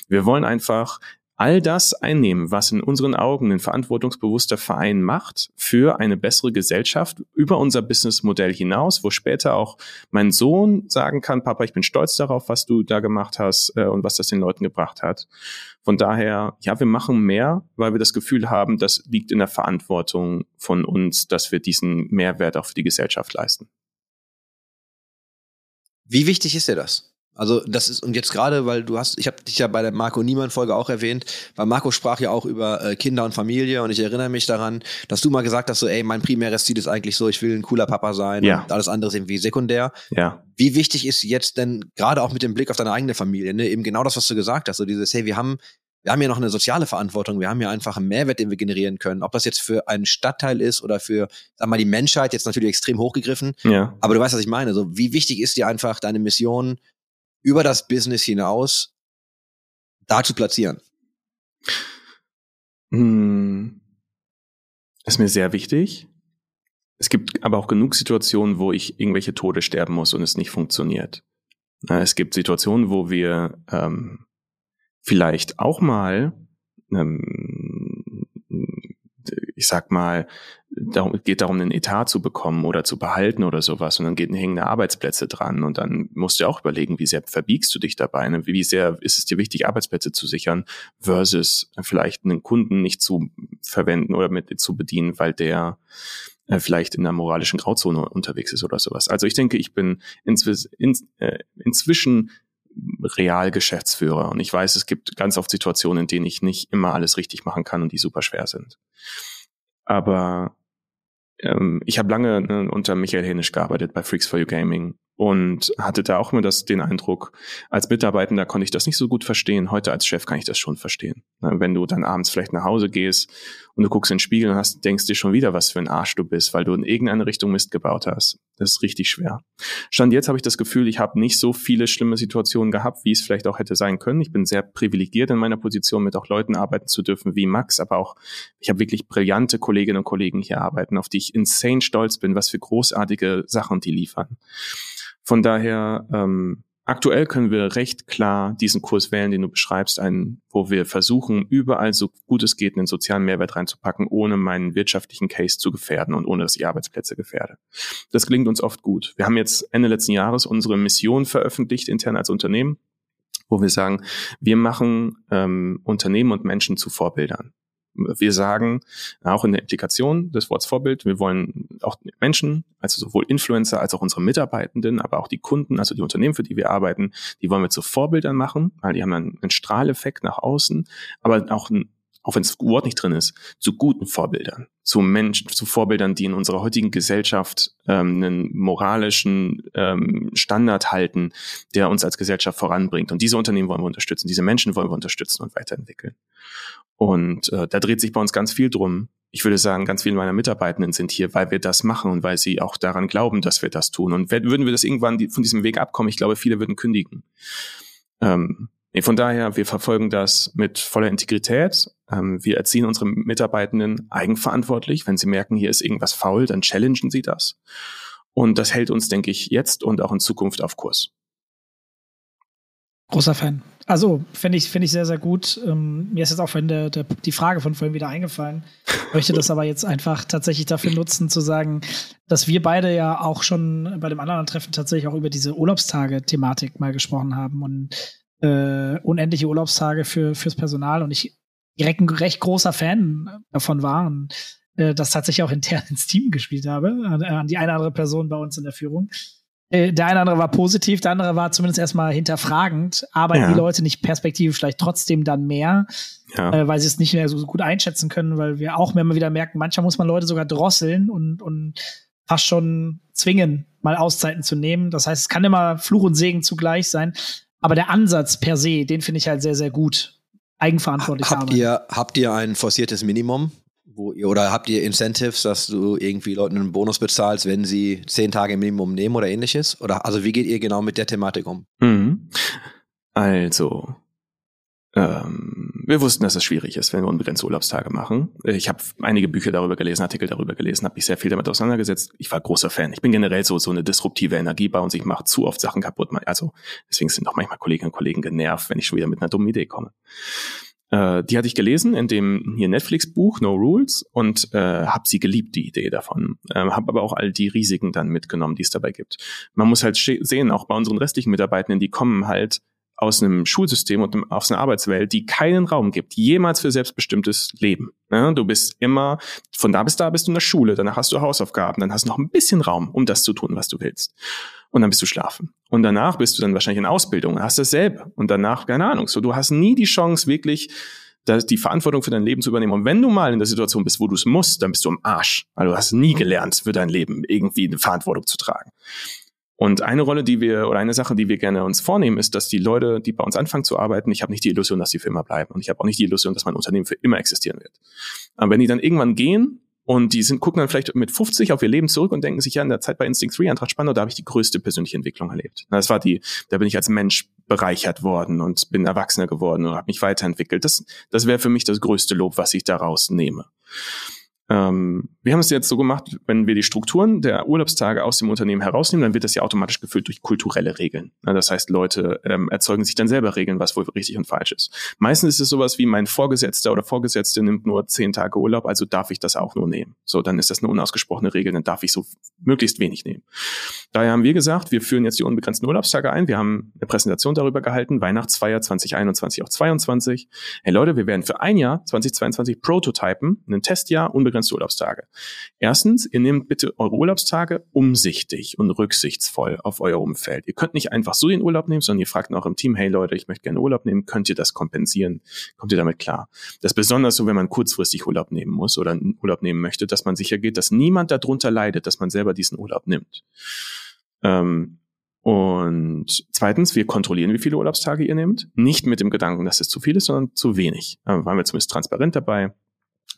Wir wollen einfach all das einnehmen, was in unseren Augen ein verantwortungsbewusster Verein macht für eine bessere Gesellschaft über unser Businessmodell hinaus, wo später auch mein Sohn sagen kann, Papa, ich bin stolz darauf, was du da gemacht hast äh, und was das den Leuten gebracht hat. Von daher, ja, wir machen mehr, weil wir das Gefühl haben, das liegt in der Verantwortung von uns, dass wir diesen Mehrwert auch für die Gesellschaft leisten. Wie wichtig ist dir das? Also das ist und jetzt gerade, weil du hast, ich habe dich ja bei der Marco Niemann Folge auch erwähnt, weil Marco sprach ja auch über äh, Kinder und Familie und ich erinnere mich daran, dass du mal gesagt hast, so ey, mein primäres Ziel ist eigentlich so, ich will ein cooler Papa sein Ja. und alles andere ist irgendwie sekundär. Ja, Wie wichtig ist jetzt denn gerade auch mit dem Blick auf deine eigene Familie, ne, eben genau das, was du gesagt hast, so dieses, hey, wir haben wir haben ja noch eine soziale Verantwortung, wir haben ja einfach einen Mehrwert, den wir generieren können. Ob das jetzt für einen Stadtteil ist oder für, sag mal, die Menschheit, jetzt natürlich extrem hochgegriffen, ja. aber du weißt, was ich meine. So, wie wichtig ist dir einfach deine Mission über das Business hinaus da zu platzieren? Hm, ist mir sehr wichtig. Es gibt aber auch genug Situationen, wo ich irgendwelche Tode sterben muss und es nicht funktioniert. Es gibt Situationen, wo wir ähm, vielleicht auch mal, ähm, ich sag mal, darum, geht darum, einen Etat zu bekommen oder zu behalten oder sowas. Und dann geht, hängen da Arbeitsplätze dran. Und dann musst du auch überlegen, wie sehr verbiegst du dich dabei? Ne? Wie sehr ist es dir wichtig, Arbeitsplätze zu sichern versus vielleicht einen Kunden nicht zu verwenden oder mit zu bedienen, weil der äh, vielleicht in einer moralischen Grauzone unterwegs ist oder sowas. Also ich denke, ich bin äh, inzwischen real Geschäftsführer und ich weiß, es gibt ganz oft Situationen, in denen ich nicht immer alles richtig machen kann und die super schwer sind. Aber ähm, ich habe lange ne, unter Michael Hänisch gearbeitet bei Freaks for You Gaming und hatte da auch immer das, den Eindruck, als Mitarbeitender konnte ich das nicht so gut verstehen. Heute als Chef kann ich das schon verstehen. Ne, Wenn du dann abends vielleicht nach Hause gehst und du guckst in den Spiegel und hast, denkst dir schon wieder, was für ein Arsch du bist, weil du in irgendeine Richtung Mist gebaut hast. Das ist richtig schwer. Stand jetzt habe ich das Gefühl, ich habe nicht so viele schlimme Situationen gehabt, wie es vielleicht auch hätte sein können. Ich bin sehr privilegiert in meiner Position, mit auch Leuten arbeiten zu dürfen wie Max, aber auch ich habe wirklich brillante Kolleginnen und Kollegen hier arbeiten, auf die ich insane stolz bin, was für großartige Sachen die liefern. Von daher, ähm, aktuell können wir recht klar diesen Kurs wählen, den du beschreibst, einen, wo wir versuchen, überall so gut es geht, einen sozialen Mehrwert reinzupacken, ohne meinen wirtschaftlichen Case zu gefährden und ohne, dass ich Arbeitsplätze gefährde. Das gelingt uns oft gut. Wir haben jetzt Ende letzten Jahres unsere Mission veröffentlicht, intern als Unternehmen, wo wir sagen, wir machen ähm, Unternehmen und Menschen zu Vorbildern. Wir sagen, auch in der Implikation des Wortes Vorbild, wir wollen auch Menschen, also sowohl Influencer als auch unsere Mitarbeitenden, aber auch die Kunden, also die Unternehmen, für die wir arbeiten, die wollen wir zu Vorbildern machen, weil die haben dann einen Strahleffekt nach außen, aber auch ein auch wenn das Wort nicht drin ist, zu guten Vorbildern, zu Menschen, zu Vorbildern, die in unserer heutigen Gesellschaft ähm, einen moralischen ähm, Standard halten, der uns als Gesellschaft voranbringt. Und diese Unternehmen wollen wir unterstützen, diese Menschen wollen wir unterstützen und weiterentwickeln. Und äh, da dreht sich bei uns ganz viel drum. Ich würde sagen, ganz viele meiner Mitarbeitenden sind hier, weil wir das machen und weil sie auch daran glauben, dass wir das tun. Und würden wir das irgendwann die, von diesem Weg abkommen, ich glaube, viele würden kündigen. Ähm, nee, von daher, wir verfolgen das mit voller Integrität. Ähm, wir erziehen unsere Mitarbeitenden eigenverantwortlich. Wenn sie merken, hier ist irgendwas faul, dann challengen sie das. Und das hält uns, denke ich, jetzt und auch in Zukunft auf Kurs. Großer Fan. Also, finde ich, finde ich sehr, sehr gut. Ähm, mir ist jetzt auch vorhin der, der, die Frage von vorhin wieder eingefallen. Möchte das aber jetzt einfach tatsächlich dafür nutzen, zu sagen, dass wir beide ja auch schon bei dem anderen Treffen tatsächlich auch über diese Urlaubstage-Thematik mal gesprochen haben und äh, unendliche Urlaubstage für, fürs Personal und ich direkt ein recht großer Fan davon war und äh, das tatsächlich auch intern ins Team gespielt habe, an, an die eine oder andere Person bei uns in der Führung. Äh, der eine oder andere war positiv, der andere war zumindest erstmal hinterfragend. Arbeiten ja. die Leute nicht perspektivisch vielleicht trotzdem dann mehr, ja. äh, weil sie es nicht mehr so gut einschätzen können, weil wir auch immer wieder merken, manchmal muss man Leute sogar drosseln und, und fast schon zwingen, mal Auszeiten zu nehmen. Das heißt, es kann immer Fluch und Segen zugleich sein. Aber der Ansatz per se, den finde ich halt sehr, sehr gut. Eigenverantwortlich habt ihr Habt ihr ein forciertes Minimum? wo ihr, oder habt ihr Incentives, dass du irgendwie Leuten einen Bonus bezahlst, wenn sie zehn Tage Minimum nehmen oder ähnliches? Oder also wie geht ihr genau mit der Thematik um? Mhm. Also, ähm, wir wussten, dass es schwierig ist, wenn wir unbegrenzte Urlaubstage machen. Ich habe einige Bücher darüber gelesen, Artikel darüber gelesen, habe mich sehr viel damit auseinandergesetzt. Ich war großer Fan. Ich bin generell so so eine disruptive Energie bei uns. Ich mache zu oft Sachen kaputt. Also deswegen sind auch manchmal Kolleginnen und Kollegen genervt, wenn ich schon wieder mit einer dummen Idee komme. Äh, die hatte ich gelesen in dem hier Netflix-Buch No Rules und äh, habe sie geliebt, die Idee davon. Äh, habe aber auch all die Risiken dann mitgenommen, die es dabei gibt. Man muss halt sehen, auch bei unseren restlichen Mitarbeitenden, die kommen halt aus einem Schulsystem und aus einer Arbeitswelt, die keinen Raum gibt, jemals für selbstbestimmtes Leben. Ja, du bist immer, von da bis da bist du in der Schule, danach hast du Hausaufgaben, dann hast du noch ein bisschen Raum, um das zu tun, was du willst und dann bist du schlafen. Und danach bist du dann wahrscheinlich in Ausbildung hast dasselbe. Und danach, keine Ahnung, so du hast nie die Chance, wirklich die Verantwortung für dein Leben zu übernehmen. Und wenn du mal in der Situation bist, wo du es musst, dann bist du am Arsch. Weil du hast nie gelernt, für dein Leben irgendwie eine Verantwortung zu tragen. Und eine Rolle, die wir, oder eine Sache, die wir gerne uns vornehmen, ist, dass die Leute, die bei uns anfangen zu arbeiten, ich habe nicht die Illusion, dass sie für immer bleiben. Und ich habe auch nicht die Illusion, dass mein Unternehmen für immer existieren wird. Aber wenn die dann irgendwann gehen, und die sind, gucken dann vielleicht mit 50 auf ihr Leben zurück und denken sich, ja, in der Zeit bei Instinct 3 Eintracht Spandau, da habe ich die größte persönliche Entwicklung erlebt. Das war die, da bin ich als Mensch bereichert worden und bin erwachsener geworden und habe mich weiterentwickelt. Das, das wäre für mich das größte Lob, was ich daraus nehme. Ähm, wir haben es jetzt so gemacht, wenn wir die Strukturen der Urlaubstage aus dem Unternehmen herausnehmen, dann wird das ja automatisch gefüllt durch kulturelle Regeln. das heißt, Leute ähm, erzeugen sich dann selber Regeln, was wohl richtig und falsch ist. Meistens ist es sowas wie mein Vorgesetzter oder Vorgesetzte nimmt nur zehn Tage Urlaub, also darf ich das auch nur nehmen. So, dann ist das eine unausgesprochene Regel, dann darf ich so möglichst wenig nehmen. Daher haben wir gesagt, wir führen jetzt die unbegrenzten Urlaubstage ein. Wir haben eine Präsentation darüber gehalten, Weihnachtsfeier 2021 auf 22. Hey Leute, wir werden für ein Jahr 2022 prototypen, ein Testjahr, unbegrenzte unbegrenzte Urlaubstage. Erstens, ihr nehmt bitte eure Urlaubstage umsichtig und rücksichtsvoll auf euer Umfeld. Ihr könnt nicht einfach so den Urlaub nehmen, sondern ihr fragt in eurem Team, hey Leute, ich möchte gerne Urlaub nehmen, könnt ihr das kompensieren? Kommt ihr damit klar? Das ist besonders so, wenn man kurzfristig Urlaub nehmen muss oder Urlaub nehmen möchte, dass man sicher geht, dass niemand darunter leidet, dass man selber diesen Urlaub nimmt. Ähm, und zweitens, wir kontrollieren, wie viele Urlaubstage ihr nehmt. Nicht mit dem Gedanken, dass es zu viel ist, sondern zu wenig. Da waren wir zumindest transparent dabei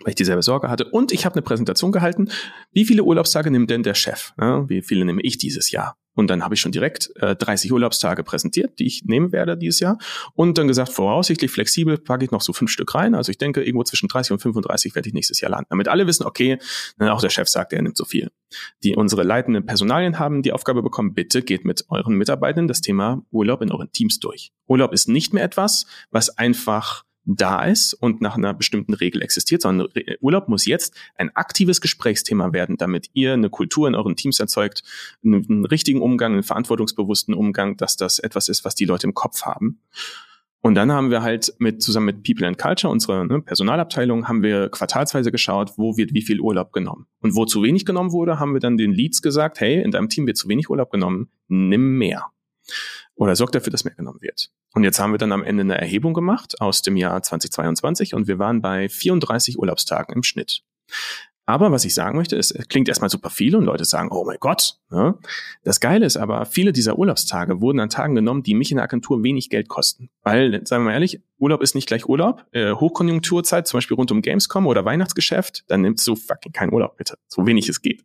weil ich dieselbe Sorge hatte. Und ich habe eine Präsentation gehalten. Wie viele Urlaubstage nimmt denn der Chef? Wie viele nehme ich dieses Jahr? Und dann habe ich schon direkt äh, 30 Urlaubstage präsentiert, die ich nehmen werde dieses Jahr. Und dann gesagt, voraussichtlich flexibel packe ich noch so fünf Stück rein. Also ich denke, irgendwo zwischen 30 und 35 werde ich nächstes Jahr landen. Damit alle wissen, okay, auch der Chef sagt, er nimmt so viel. Die unsere leitenden Personalien haben die Aufgabe bekommen, bitte geht mit euren Mitarbeitern das Thema Urlaub in euren Teams durch. Urlaub ist nicht mehr etwas, was einfach da ist und nach einer bestimmten Regel existiert, sondern Urlaub muss jetzt ein aktives Gesprächsthema werden, damit ihr eine Kultur in euren Teams erzeugt, einen, einen richtigen Umgang, einen verantwortungsbewussten Umgang, dass das etwas ist, was die Leute im Kopf haben. Und dann haben wir halt mit zusammen mit People and Culture, unserer ne, Personalabteilung, haben wir quartalsweise geschaut, wo wird wie viel Urlaub genommen. Und wo zu wenig genommen wurde, haben wir dann den Leads gesagt, hey, in deinem Team wird zu wenig Urlaub genommen, nimm mehr oder sorgt dafür, dass mehr genommen wird. Und jetzt haben wir dann am Ende eine Erhebung gemacht aus dem Jahr 2022 und wir waren bei 34 Urlaubstagen im Schnitt. Aber was ich sagen möchte, ist, es klingt erstmal super viel und Leute sagen, oh mein Gott. Ne? Das Geile ist aber, viele dieser Urlaubstage wurden an Tagen genommen, die mich in der Agentur wenig Geld kosten. Weil, sagen wir mal ehrlich, Urlaub ist nicht gleich Urlaub. Äh, Hochkonjunkturzeit, zum Beispiel rund um Gamescom oder Weihnachtsgeschäft, dann nimmst du fucking keinen Urlaub, bitte. So wenig es geht.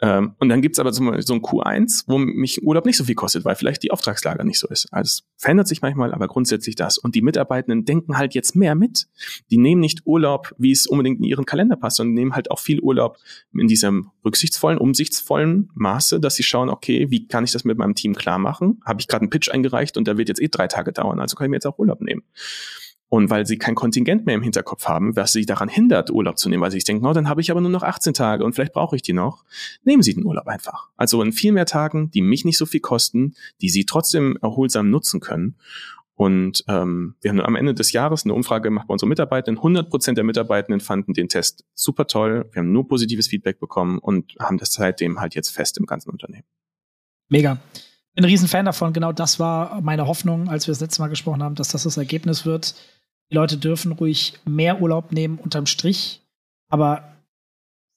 Ähm, und dann gibt's aber zum Beispiel so ein Q1, wo mich Urlaub nicht so viel kostet, weil vielleicht die Auftragslage nicht so ist. Also es verändert sich manchmal, aber grundsätzlich das. Und die Mitarbeitenden denken halt jetzt mehr mit. Die nehmen nicht Urlaub, wie es unbedingt in ihren Kalender passt, sondern nehmen halt auch viel Urlaub in diesem rücksichtsvollen, umsichtsvollen Maße, dass sie schauen, okay, wie kann ich das mit meinem Team klar machen? Habe ich gerade einen Pitch eingereicht und der wird jetzt eh drei Tage dauern, also kann ich mir jetzt auch Urlaub nehmen. Und weil sie kein Kontingent mehr im Hinterkopf haben, was sie daran hindert, Urlaub zu nehmen, weil sie sich denken, oh, dann habe ich aber nur noch 18 Tage und vielleicht brauche ich die noch, nehmen sie den Urlaub einfach. Also in viel mehr Tagen, die mich nicht so viel kosten, die sie trotzdem erholsam nutzen können. Und ähm, wir haben am Ende des Jahres eine Umfrage gemacht bei unseren Mitarbeitenden. 100 Prozent der Mitarbeitenden fanden den Test super toll. Wir haben nur positives Feedback bekommen und haben das seitdem halt jetzt fest im ganzen Unternehmen. Mega. Bin ein Riesenfan davon. Genau das war meine Hoffnung, als wir das letzte Mal gesprochen haben, dass das das Ergebnis wird die Leute dürfen ruhig mehr Urlaub nehmen unterm Strich, aber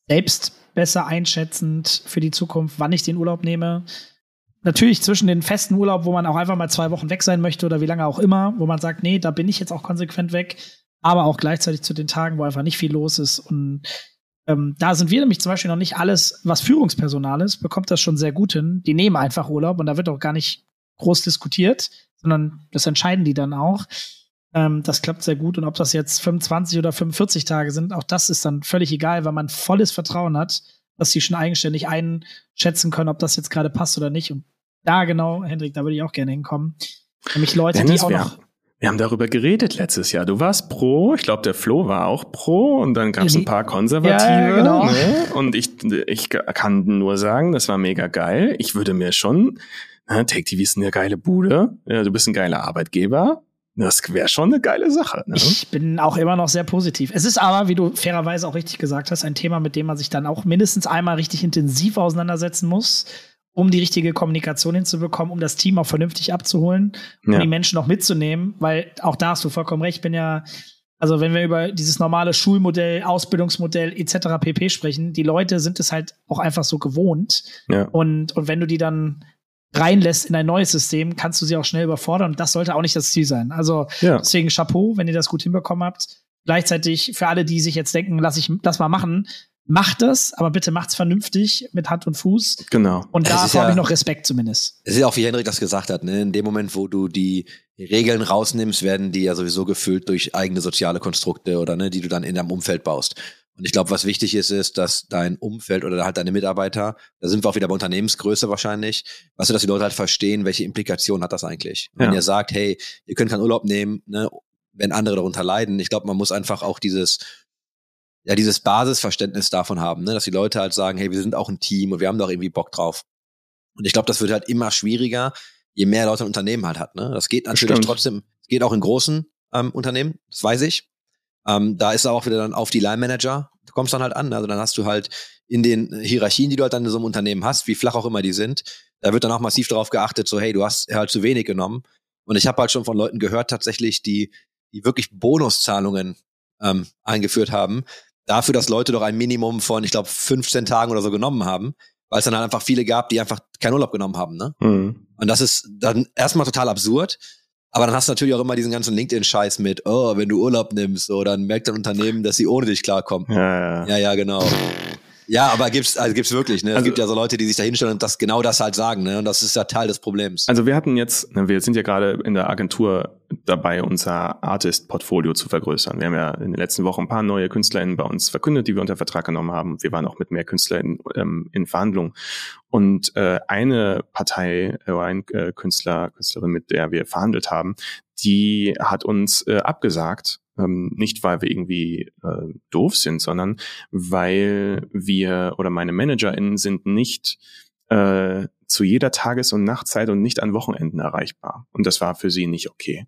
selbst besser einschätzend für die Zukunft, wann ich den Urlaub nehme. Natürlich zwischen den festen Urlaub, wo man auch einfach mal zwei Wochen weg sein möchte oder wie lange auch immer, wo man sagt, nee, da bin ich jetzt auch konsequent weg, aber auch gleichzeitig zu den Tagen, wo einfach nicht viel los ist. Und ähm, da sind wir nämlich zum Beispiel noch nicht alles, was Führungspersonal ist, bekommt das schon sehr gut hin. Die nehmen einfach Urlaub und da wird auch gar nicht groß diskutiert, sondern das entscheiden die dann auch. Ähm, das klappt sehr gut. Und ob das jetzt 25 oder 45 Tage sind, auch das ist dann völlig egal, weil man volles Vertrauen hat, dass sie schon eigenständig einschätzen können, ob das jetzt gerade passt oder nicht. Und da genau, Hendrik, da würde ich auch gerne hinkommen. Nämlich Leute, Dennis, die auch noch. Wir haben darüber geredet letztes Jahr. Du warst pro, ich glaube, der Flo war auch pro und dann gab es ein paar Konservative. Ja, genau. Ne? Und ich, ich kann nur sagen, das war mega geil. Ich würde mir schon, ne, Take TV ist eine geile Bude, du bist ein geiler Arbeitgeber, das wäre schon eine geile Sache. Ne? Ich bin auch immer noch sehr positiv. Es ist aber, wie du fairerweise auch richtig gesagt hast, ein Thema, mit dem man sich dann auch mindestens einmal richtig intensiv auseinandersetzen muss, um die richtige Kommunikation hinzubekommen, um das Team auch vernünftig abzuholen, um ja. die Menschen auch mitzunehmen, weil auch da hast du vollkommen recht, ich bin ja also wenn wir über dieses normale Schulmodell, Ausbildungsmodell etc. pp sprechen, die Leute sind es halt auch einfach so gewohnt. Ja. Und, und wenn du die dann reinlässt in ein neues System, kannst du sie auch schnell überfordern. Und das sollte auch nicht das Ziel sein. Also ja. deswegen Chapeau, wenn ihr das gut hinbekommen habt. Gleichzeitig für alle, die sich jetzt denken, lass ich das mal machen, macht es, aber bitte macht's vernünftig mit Hand und Fuß. Genau. Und da ja, habe ich noch Respekt zumindest. Es ist ja auch, wie Henrik das gesagt hat, ne? in dem Moment, wo du die Regeln rausnimmst, werden die ja sowieso gefüllt durch eigene soziale Konstrukte oder ne, die du dann in deinem Umfeld baust. Und ich glaube, was wichtig ist, ist, dass dein Umfeld oder halt deine Mitarbeiter, da sind wir auch wieder bei Unternehmensgröße wahrscheinlich, weißt du, dass die Leute halt verstehen, welche Implikationen hat das eigentlich. Ja. Wenn ihr sagt, hey, ihr könnt keinen Urlaub nehmen, ne, wenn andere darunter leiden, ich glaube, man muss einfach auch dieses, ja, dieses Basisverständnis davon haben, ne, dass die Leute halt sagen, hey, wir sind auch ein Team und wir haben doch irgendwie Bock drauf. Und ich glaube, das wird halt immer schwieriger, je mehr Leute ein Unternehmen halt hat. Ne? Das geht natürlich Stimmt. trotzdem, es geht auch in großen ähm, Unternehmen, das weiß ich. Ähm, da ist auch wieder dann auf die Line-Manager, du kommst dann halt an. Also dann hast du halt in den Hierarchien, die du halt dann in so einem Unternehmen hast, wie flach auch immer die sind, da wird dann auch massiv darauf geachtet, so hey, du hast halt zu wenig genommen. Und ich habe halt schon von Leuten gehört tatsächlich, die, die wirklich Bonuszahlungen ähm, eingeführt haben, dafür, dass Leute doch ein Minimum von, ich glaube, 15 Tagen oder so genommen haben, weil es dann halt einfach viele gab, die einfach keinen Urlaub genommen haben. Ne? Mhm. Und das ist dann erstmal total absurd. Aber dann hast du natürlich auch immer diesen ganzen LinkedIn-Scheiß mit, oh, wenn du Urlaub nimmst, so, dann merkt dein Unternehmen, dass sie ohne dich klarkommen. Ja, ja, ja, ja genau. Ja, aber gibt's also gibt's wirklich, ne? Es also, gibt ja so Leute, die sich da hinstellen und das genau das halt sagen, ne? Und das ist ja Teil des Problems. Also wir hatten jetzt, ne, wir sind ja gerade in der Agentur dabei, unser Artist-Portfolio zu vergrößern. Wir haben ja in den letzten Wochen ein paar neue KünstlerInnen bei uns verkündet, die wir unter Vertrag genommen haben. Wir waren auch mit mehr KünstlerInnen ähm, in Verhandlungen. Und äh, eine Partei, äh, ein äh, Künstler, Künstlerin, mit der wir verhandelt haben, die hat uns äh, abgesagt, ähm, nicht weil wir irgendwie äh, doof sind, sondern weil wir oder meine ManagerInnen sind nicht äh, zu jeder Tages- und Nachtzeit und nicht an Wochenenden erreichbar. Und das war für sie nicht okay.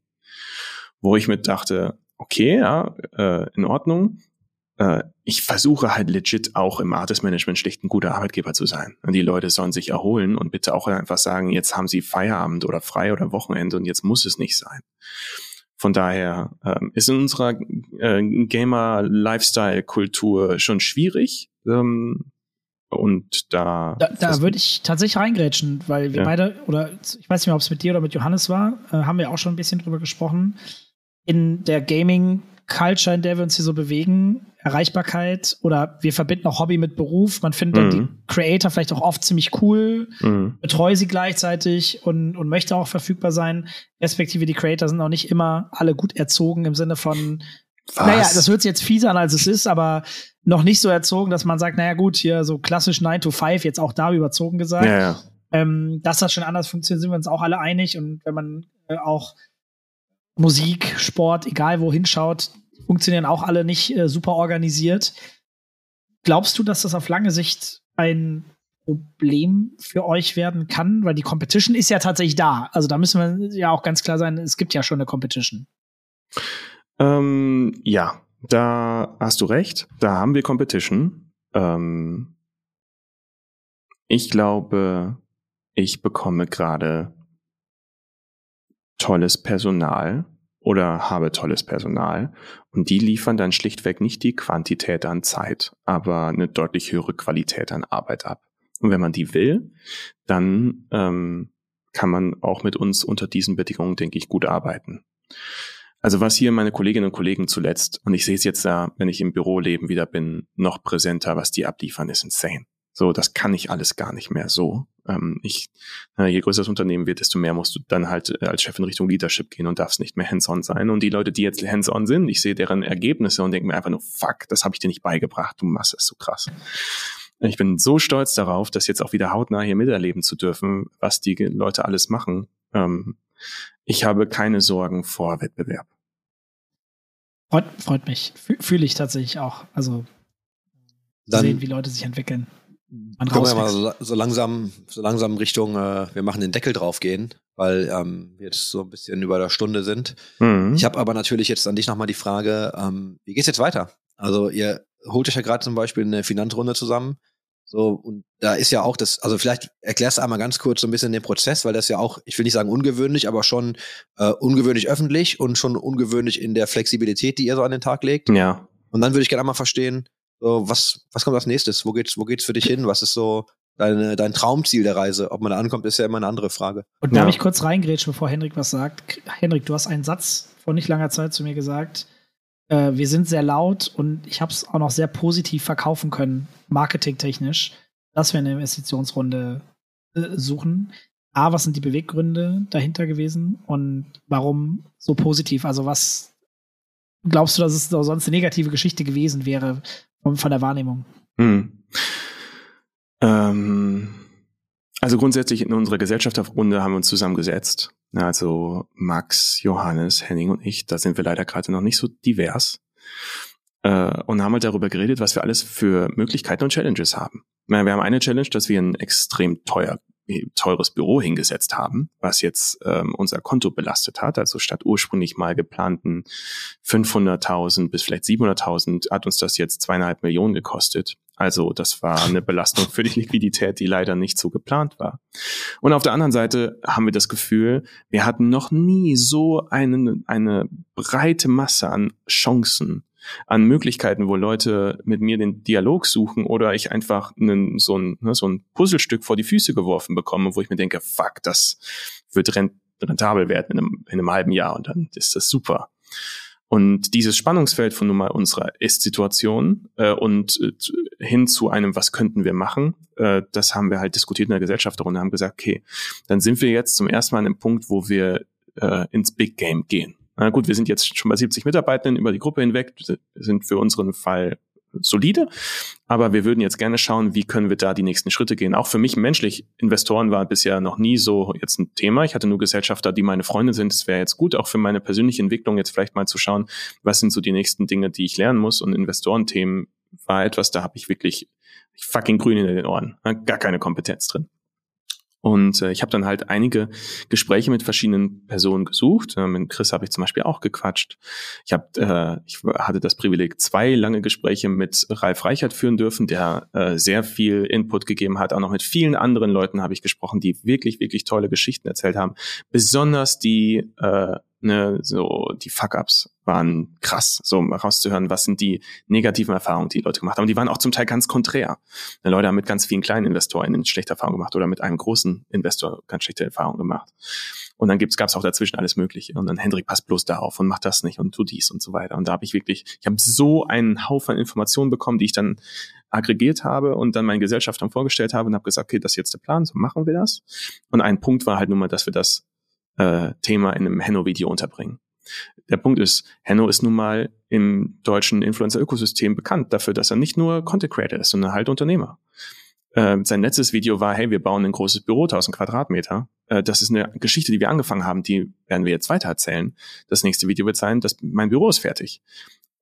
Wo ich mit dachte, okay, ja, äh, in Ordnung. Äh, ich versuche halt legit auch im Artist Management schlicht ein guter Arbeitgeber zu sein. Und die Leute sollen sich erholen und bitte auch einfach sagen, jetzt haben sie Feierabend oder frei oder Wochenende und jetzt muss es nicht sein. Von daher ähm, ist in unserer äh, Gamer-Lifestyle-Kultur schon schwierig. Ähm, und da. Da, da würde ich tatsächlich reingrätschen, weil wir ja. beide, oder ich weiß nicht mehr, ob es mit dir oder mit Johannes war, äh, haben wir auch schon ein bisschen drüber gesprochen. In der Gaming- Culture, in der wir uns hier so bewegen, Erreichbarkeit oder wir verbinden auch Hobby mit Beruf. Man findet mhm. die Creator vielleicht auch oft ziemlich cool, mhm. betreue sie gleichzeitig und, und möchte auch verfügbar sein. Respektive die Creator sind auch nicht immer alle gut erzogen im Sinne von, Was? naja, das hört sich jetzt fieser an, als es ist, aber noch nicht so erzogen, dass man sagt, naja gut, hier so klassisch 9 to 5, jetzt auch da überzogen gesagt. Ja, ja. Ähm, dass das schon anders funktioniert, sind wir uns auch alle einig. Und wenn man äh, auch Musik, Sport, egal wo hinschaut, funktionieren auch alle nicht äh, super organisiert. Glaubst du, dass das auf lange Sicht ein Problem für euch werden kann? Weil die Competition ist ja tatsächlich da. Also da müssen wir ja auch ganz klar sein, es gibt ja schon eine Competition. Ähm, ja, da hast du recht. Da haben wir Competition. Ähm, ich glaube, ich bekomme gerade tolles Personal oder habe tolles Personal und die liefern dann schlichtweg nicht die Quantität an Zeit, aber eine deutlich höhere Qualität an Arbeit ab. Und wenn man die will, dann ähm, kann man auch mit uns unter diesen Bedingungen, denke ich, gut arbeiten. Also was hier meine Kolleginnen und Kollegen zuletzt, und ich sehe es jetzt da, wenn ich im Büroleben wieder bin, noch präsenter, was die abliefern, ist insane. So, das kann ich alles gar nicht mehr so. Ähm, ich, äh, je größer das Unternehmen wird, desto mehr musst du dann halt äh, als Chef in Richtung Leadership gehen und darfst nicht mehr hands-on sein. Und die Leute, die jetzt hands-on sind, ich sehe deren Ergebnisse und denke mir einfach nur, fuck, das habe ich dir nicht beigebracht, du machst das so krass. Ich bin so stolz darauf, das jetzt auch wieder hautnah hier miterleben zu dürfen, was die Leute alles machen. Ähm, ich habe keine Sorgen vor Wettbewerb. Freut, freut mich. Fühle ich tatsächlich auch. Also dann, sehen, wie Leute sich entwickeln man Können wir mal so, so, langsam, so langsam Richtung, äh, wir machen den Deckel drauf gehen, weil ähm, wir jetzt so ein bisschen über der Stunde sind. Mhm. Ich habe aber natürlich jetzt an dich nochmal die Frage, ähm, wie geht's jetzt weiter? Also ihr holt euch ja gerade zum Beispiel eine Finanzrunde zusammen. So, und da ist ja auch das, also vielleicht erklärst du einmal ganz kurz so ein bisschen den Prozess, weil das ja auch, ich will nicht sagen ungewöhnlich, aber schon äh, ungewöhnlich öffentlich und schon ungewöhnlich in der Flexibilität, die ihr so an den Tag legt. Ja. Und dann würde ich gerne einmal verstehen, so, was, was kommt als nächstes? Wo geht's, wo geht's für dich hin? Was ist so deine, dein Traumziel der Reise? Ob man da ankommt, ist ja immer eine andere Frage. Und darf ja. ich kurz reingrätschen, bevor Henrik was sagt? Henrik, du hast einen Satz vor nicht langer Zeit zu mir gesagt. Äh, wir sind sehr laut und ich habe es auch noch sehr positiv verkaufen können, marketingtechnisch, dass wir eine Investitionsrunde äh, suchen. A, was sind die Beweggründe dahinter gewesen und warum so positiv? Also was glaubst du, dass es sonst eine negative Geschichte gewesen wäre, von der Wahrnehmung. Hm. Ähm, also grundsätzlich in unserer Gesellschafterrunde haben wir uns zusammengesetzt. Also Max, Johannes, Henning und ich, da sind wir leider gerade noch nicht so divers. Äh, und haben halt darüber geredet, was wir alles für Möglichkeiten und Challenges haben. Wir haben eine Challenge, dass wir ein extrem teuer teures Büro hingesetzt haben, was jetzt ähm, unser Konto belastet hat. Also statt ursprünglich mal geplanten 500.000 bis vielleicht 700.000 hat uns das jetzt zweieinhalb Millionen gekostet. Also das war eine Belastung für die Liquidität, die leider nicht so geplant war. Und auf der anderen Seite haben wir das Gefühl, wir hatten noch nie so eine, eine breite Masse an Chancen an Möglichkeiten, wo Leute mit mir den Dialog suchen oder ich einfach einen, so, ein, ne, so ein Puzzlestück vor die Füße geworfen bekomme, wo ich mir denke, fuck, das wird rentabel werden in einem, in einem halben Jahr und dann ist das super. Und dieses Spannungsfeld von nun mal unserer Ist-Situation äh, und äh, hin zu einem, was könnten wir machen, äh, das haben wir halt diskutiert in der Gesellschaft und haben gesagt, okay, dann sind wir jetzt zum ersten Mal an einem Punkt, wo wir äh, ins Big Game gehen. Na gut, wir sind jetzt schon bei 70 Mitarbeitenden über die Gruppe hinweg, sind für unseren Fall solide, aber wir würden jetzt gerne schauen, wie können wir da die nächsten Schritte gehen. Auch für mich menschlich, Investoren war bisher noch nie so jetzt ein Thema. Ich hatte nur Gesellschafter, die meine Freunde sind. Es wäre jetzt gut, auch für meine persönliche Entwicklung jetzt vielleicht mal zu schauen, was sind so die nächsten Dinge, die ich lernen muss. Und Investorenthemen war etwas, da habe ich wirklich fucking grün in den Ohren. Gar keine Kompetenz drin. Und äh, ich habe dann halt einige Gespräche mit verschiedenen Personen gesucht. Äh, mit Chris habe ich zum Beispiel auch gequatscht. Ich, hab, äh, ich hatte das Privileg, zwei lange Gespräche mit Ralf Reichert führen dürfen, der äh, sehr viel Input gegeben hat. Auch noch mit vielen anderen Leuten habe ich gesprochen, die wirklich, wirklich tolle Geschichten erzählt haben. Besonders die äh, Ne, so die Fuck-ups waren krass, so um rauszuhören, was sind die negativen Erfahrungen, die, die Leute gemacht haben. Die waren auch zum Teil ganz konträr. Ne, Leute haben mit ganz vielen kleinen Investoren schlechte Erfahrungen gemacht oder mit einem großen Investor ganz schlechte Erfahrungen gemacht. Und dann gab es auch dazwischen alles Mögliche. Und dann Hendrik passt bloß darauf und macht das nicht und tu dies und so weiter. Und da habe ich wirklich, ich habe so einen Haufen Informationen bekommen, die ich dann aggregiert habe und dann meinen Gesellschaftern vorgestellt habe und habe gesagt, okay, das ist jetzt der Plan, so machen wir das. Und ein Punkt war halt nun mal, dass wir das äh, Thema in einem Henno-Video unterbringen. Der Punkt ist, Henno ist nun mal im deutschen Influencer-Ökosystem bekannt dafür, dass er nicht nur Content Creator ist, sondern halt Unternehmer. Äh, sein letztes Video war, hey, wir bauen ein großes Büro, 1000 Quadratmeter. Äh, das ist eine Geschichte, die wir angefangen haben, die werden wir jetzt weiter erzählen. Das nächste Video wird sein, dass mein Büro ist fertig.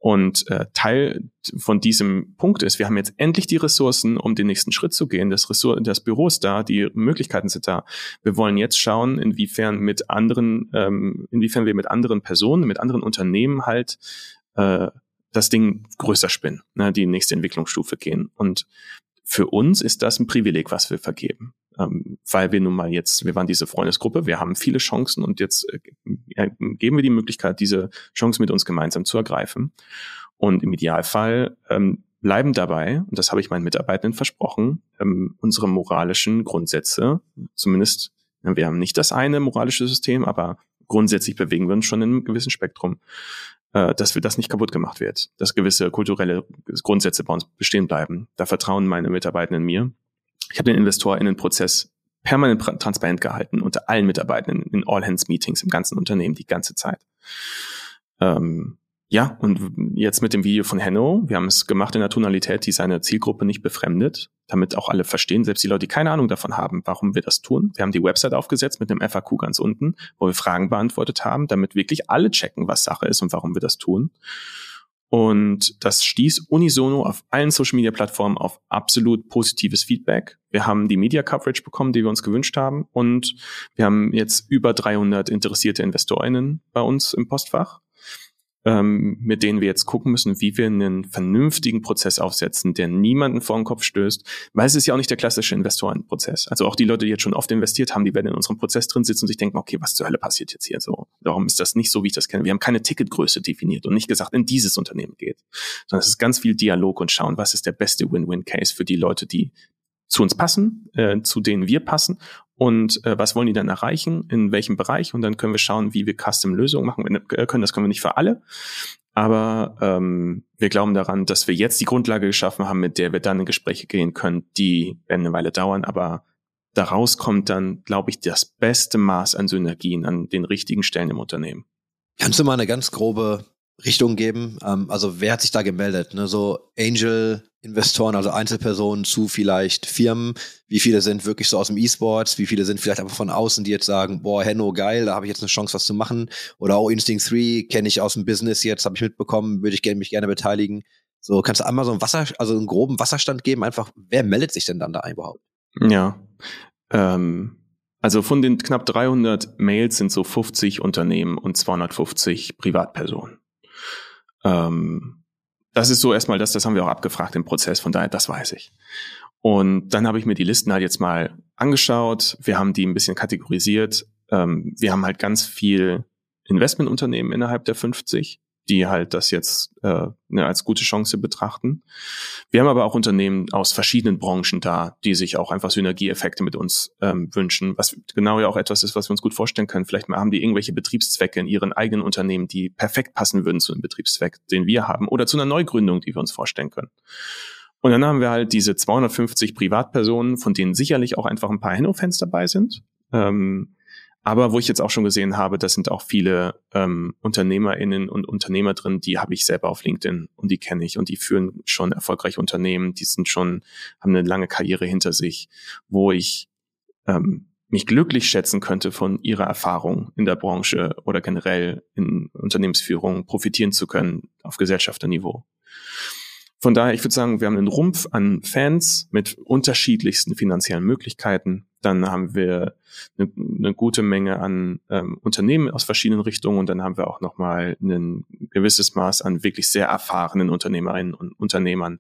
Und äh, Teil von diesem Punkt ist, wir haben jetzt endlich die Ressourcen, um den nächsten Schritt zu gehen. Das, Ressort, das Büro ist da, die Möglichkeiten sind da. Wir wollen jetzt schauen, inwiefern mit anderen, ähm, inwiefern wir mit anderen Personen, mit anderen Unternehmen halt äh, das Ding größer spinnen, ne, die nächste Entwicklungsstufe gehen. Und für uns ist das ein Privileg, was wir vergeben. Ähm, weil wir nun mal jetzt, wir waren diese Freundesgruppe, wir haben viele Chancen und jetzt äh, geben wir die Möglichkeit, diese Chance mit uns gemeinsam zu ergreifen. Und im Idealfall ähm, bleiben dabei, und das habe ich meinen Mitarbeitenden versprochen, ähm, unsere moralischen Grundsätze, zumindest, wir haben nicht das eine moralische System, aber grundsätzlich bewegen wir uns schon in einem gewissen Spektrum, äh, dass wir das nicht kaputt gemacht wird, dass gewisse kulturelle Grundsätze bei uns bestehen bleiben. Da vertrauen meine Mitarbeitenden mir. Ich habe den InvestorInnen-Prozess permanent transparent gehalten unter allen Mitarbeitenden in All-Hands-Meetings im ganzen Unternehmen die ganze Zeit. Ähm, ja, und jetzt mit dem Video von Henno, wir haben es gemacht in der Tonalität, die seine Zielgruppe nicht befremdet, damit auch alle verstehen, selbst die Leute, die keine Ahnung davon haben, warum wir das tun. Wir haben die Website aufgesetzt mit einem FAQ ganz unten, wo wir Fragen beantwortet haben, damit wirklich alle checken, was Sache ist und warum wir das tun. Und das stieß unisono auf allen Social Media Plattformen auf absolut positives Feedback. Wir haben die Media Coverage bekommen, die wir uns gewünscht haben. Und wir haben jetzt über 300 interessierte InvestorInnen bei uns im Postfach ähm, mit denen wir jetzt gucken müssen, wie wir einen vernünftigen Prozess aufsetzen, der niemanden vor den Kopf stößt, weil es ist ja auch nicht der klassische Investorenprozess. Also auch die Leute, die jetzt schon oft investiert haben, die werden in unserem Prozess drin sitzen und sich denken, okay, was zur Hölle passiert jetzt hier so? Darum ist das nicht so, wie ich das kenne. Wir haben keine Ticketgröße definiert und nicht gesagt, in dieses Unternehmen geht, sondern es ist ganz viel Dialog und schauen, was ist der beste Win-Win-Case für die Leute, die zu uns passen, äh, zu denen wir passen und äh, was wollen die dann erreichen, in welchem Bereich und dann können wir schauen, wie wir Custom-Lösungen machen äh, können. Das können wir nicht für alle, aber ähm, wir glauben daran, dass wir jetzt die Grundlage geschaffen haben, mit der wir dann in Gespräche gehen können, die eine Weile dauern, aber daraus kommt dann, glaube ich, das beste Maß an Synergien an den richtigen Stellen im Unternehmen. Kannst du mal eine ganz grobe Richtung geben? Ähm, also wer hat sich da gemeldet? Ne? So Angel-Investoren, also Einzelpersonen zu vielleicht Firmen. Wie viele sind wirklich so aus dem E-Sports? Wie viele sind vielleicht einfach von außen, die jetzt sagen, boah, Henno, geil, da habe ich jetzt eine Chance, was zu machen. Oder auch Instinct 3 kenne ich aus dem Business jetzt, habe ich mitbekommen, würde ich mich gerne beteiligen. So, kannst du einmal so einen Wasser, also einen groben Wasserstand geben? Einfach, wer meldet sich denn dann da überhaupt? Ja. Ähm, also von den knapp 300 Mails sind so 50 Unternehmen und 250 Privatpersonen. Ähm, das ist so erstmal das, das haben wir auch abgefragt im Prozess, von daher, das weiß ich. Und dann habe ich mir die Listen halt jetzt mal angeschaut. Wir haben die ein bisschen kategorisiert. Ähm, wir haben halt ganz viel Investmentunternehmen innerhalb der 50 die halt das jetzt äh, ne, als gute Chance betrachten. Wir haben aber auch Unternehmen aus verschiedenen Branchen da, die sich auch einfach Synergieeffekte mit uns ähm, wünschen, was genau ja auch etwas ist, was wir uns gut vorstellen können. Vielleicht haben die irgendwelche Betriebszwecke in ihren eigenen Unternehmen, die perfekt passen würden zu einem Betriebszweck, den wir haben, oder zu einer Neugründung, die wir uns vorstellen können. Und dann haben wir halt diese 250 Privatpersonen, von denen sicherlich auch einfach ein paar Henno-Fans dabei sind. Ähm, aber wo ich jetzt auch schon gesehen habe, da sind auch viele ähm, UnternehmerInnen und Unternehmer drin, die habe ich selber auf LinkedIn und die kenne ich und die führen schon erfolgreich Unternehmen, die sind schon, haben eine lange Karriere hinter sich, wo ich ähm, mich glücklich schätzen könnte, von ihrer Erfahrung in der Branche oder generell in Unternehmensführung profitieren zu können auf Gesellschafterniveau. Von daher, ich würde sagen, wir haben einen Rumpf an Fans mit unterschiedlichsten finanziellen Möglichkeiten. Dann haben wir eine, eine gute Menge an ähm, Unternehmen aus verschiedenen Richtungen und dann haben wir auch nochmal ein gewisses Maß an wirklich sehr erfahrenen Unternehmerinnen und Unternehmern,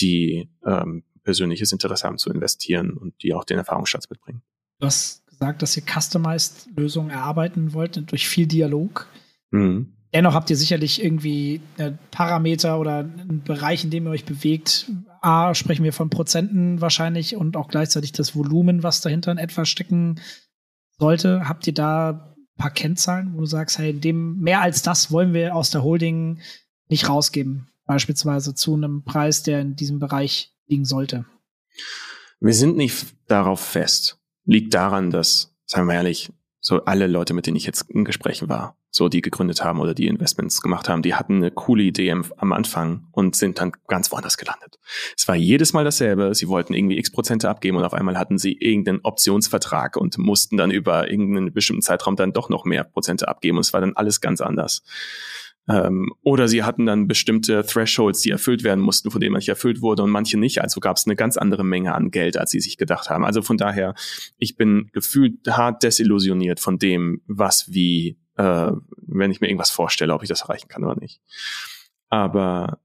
die ähm, persönliches Interesse haben zu investieren und die auch den Erfahrungsschatz mitbringen. Du hast gesagt, dass ihr Customized-Lösungen erarbeiten wollt durch viel Dialog. Mhm. Dennoch habt ihr sicherlich irgendwie Parameter oder einen Bereich, in dem ihr euch bewegt. A, sprechen wir von Prozenten wahrscheinlich und auch gleichzeitig das Volumen, was dahinter in etwa stecken sollte. Habt ihr da ein paar Kennzahlen, wo du sagst, hey, dem mehr als das wollen wir aus der Holding nicht rausgeben? Beispielsweise zu einem Preis, der in diesem Bereich liegen sollte. Wir sind nicht darauf fest. Liegt daran, dass, sagen wir ehrlich, so alle Leute, mit denen ich jetzt in Gesprächen war, so die gegründet haben oder die Investments gemacht haben, die hatten eine coole Idee am, Anfang und sind dann ganz woanders gelandet. Es war jedes Mal dasselbe. Sie wollten irgendwie x Prozente abgeben und auf einmal hatten sie irgendeinen Optionsvertrag und mussten dann über irgendeinen bestimmten Zeitraum dann doch noch mehr Prozente abgeben und es war dann alles ganz anders. Ähm, oder sie hatten dann bestimmte Thresholds, die erfüllt werden mussten, von denen manche erfüllt wurde und manche nicht. Also gab es eine ganz andere Menge an Geld, als sie sich gedacht haben. Also von daher, ich bin gefühlt hart desillusioniert von dem, was wie, äh, wenn ich mir irgendwas vorstelle, ob ich das erreichen kann oder nicht. Aber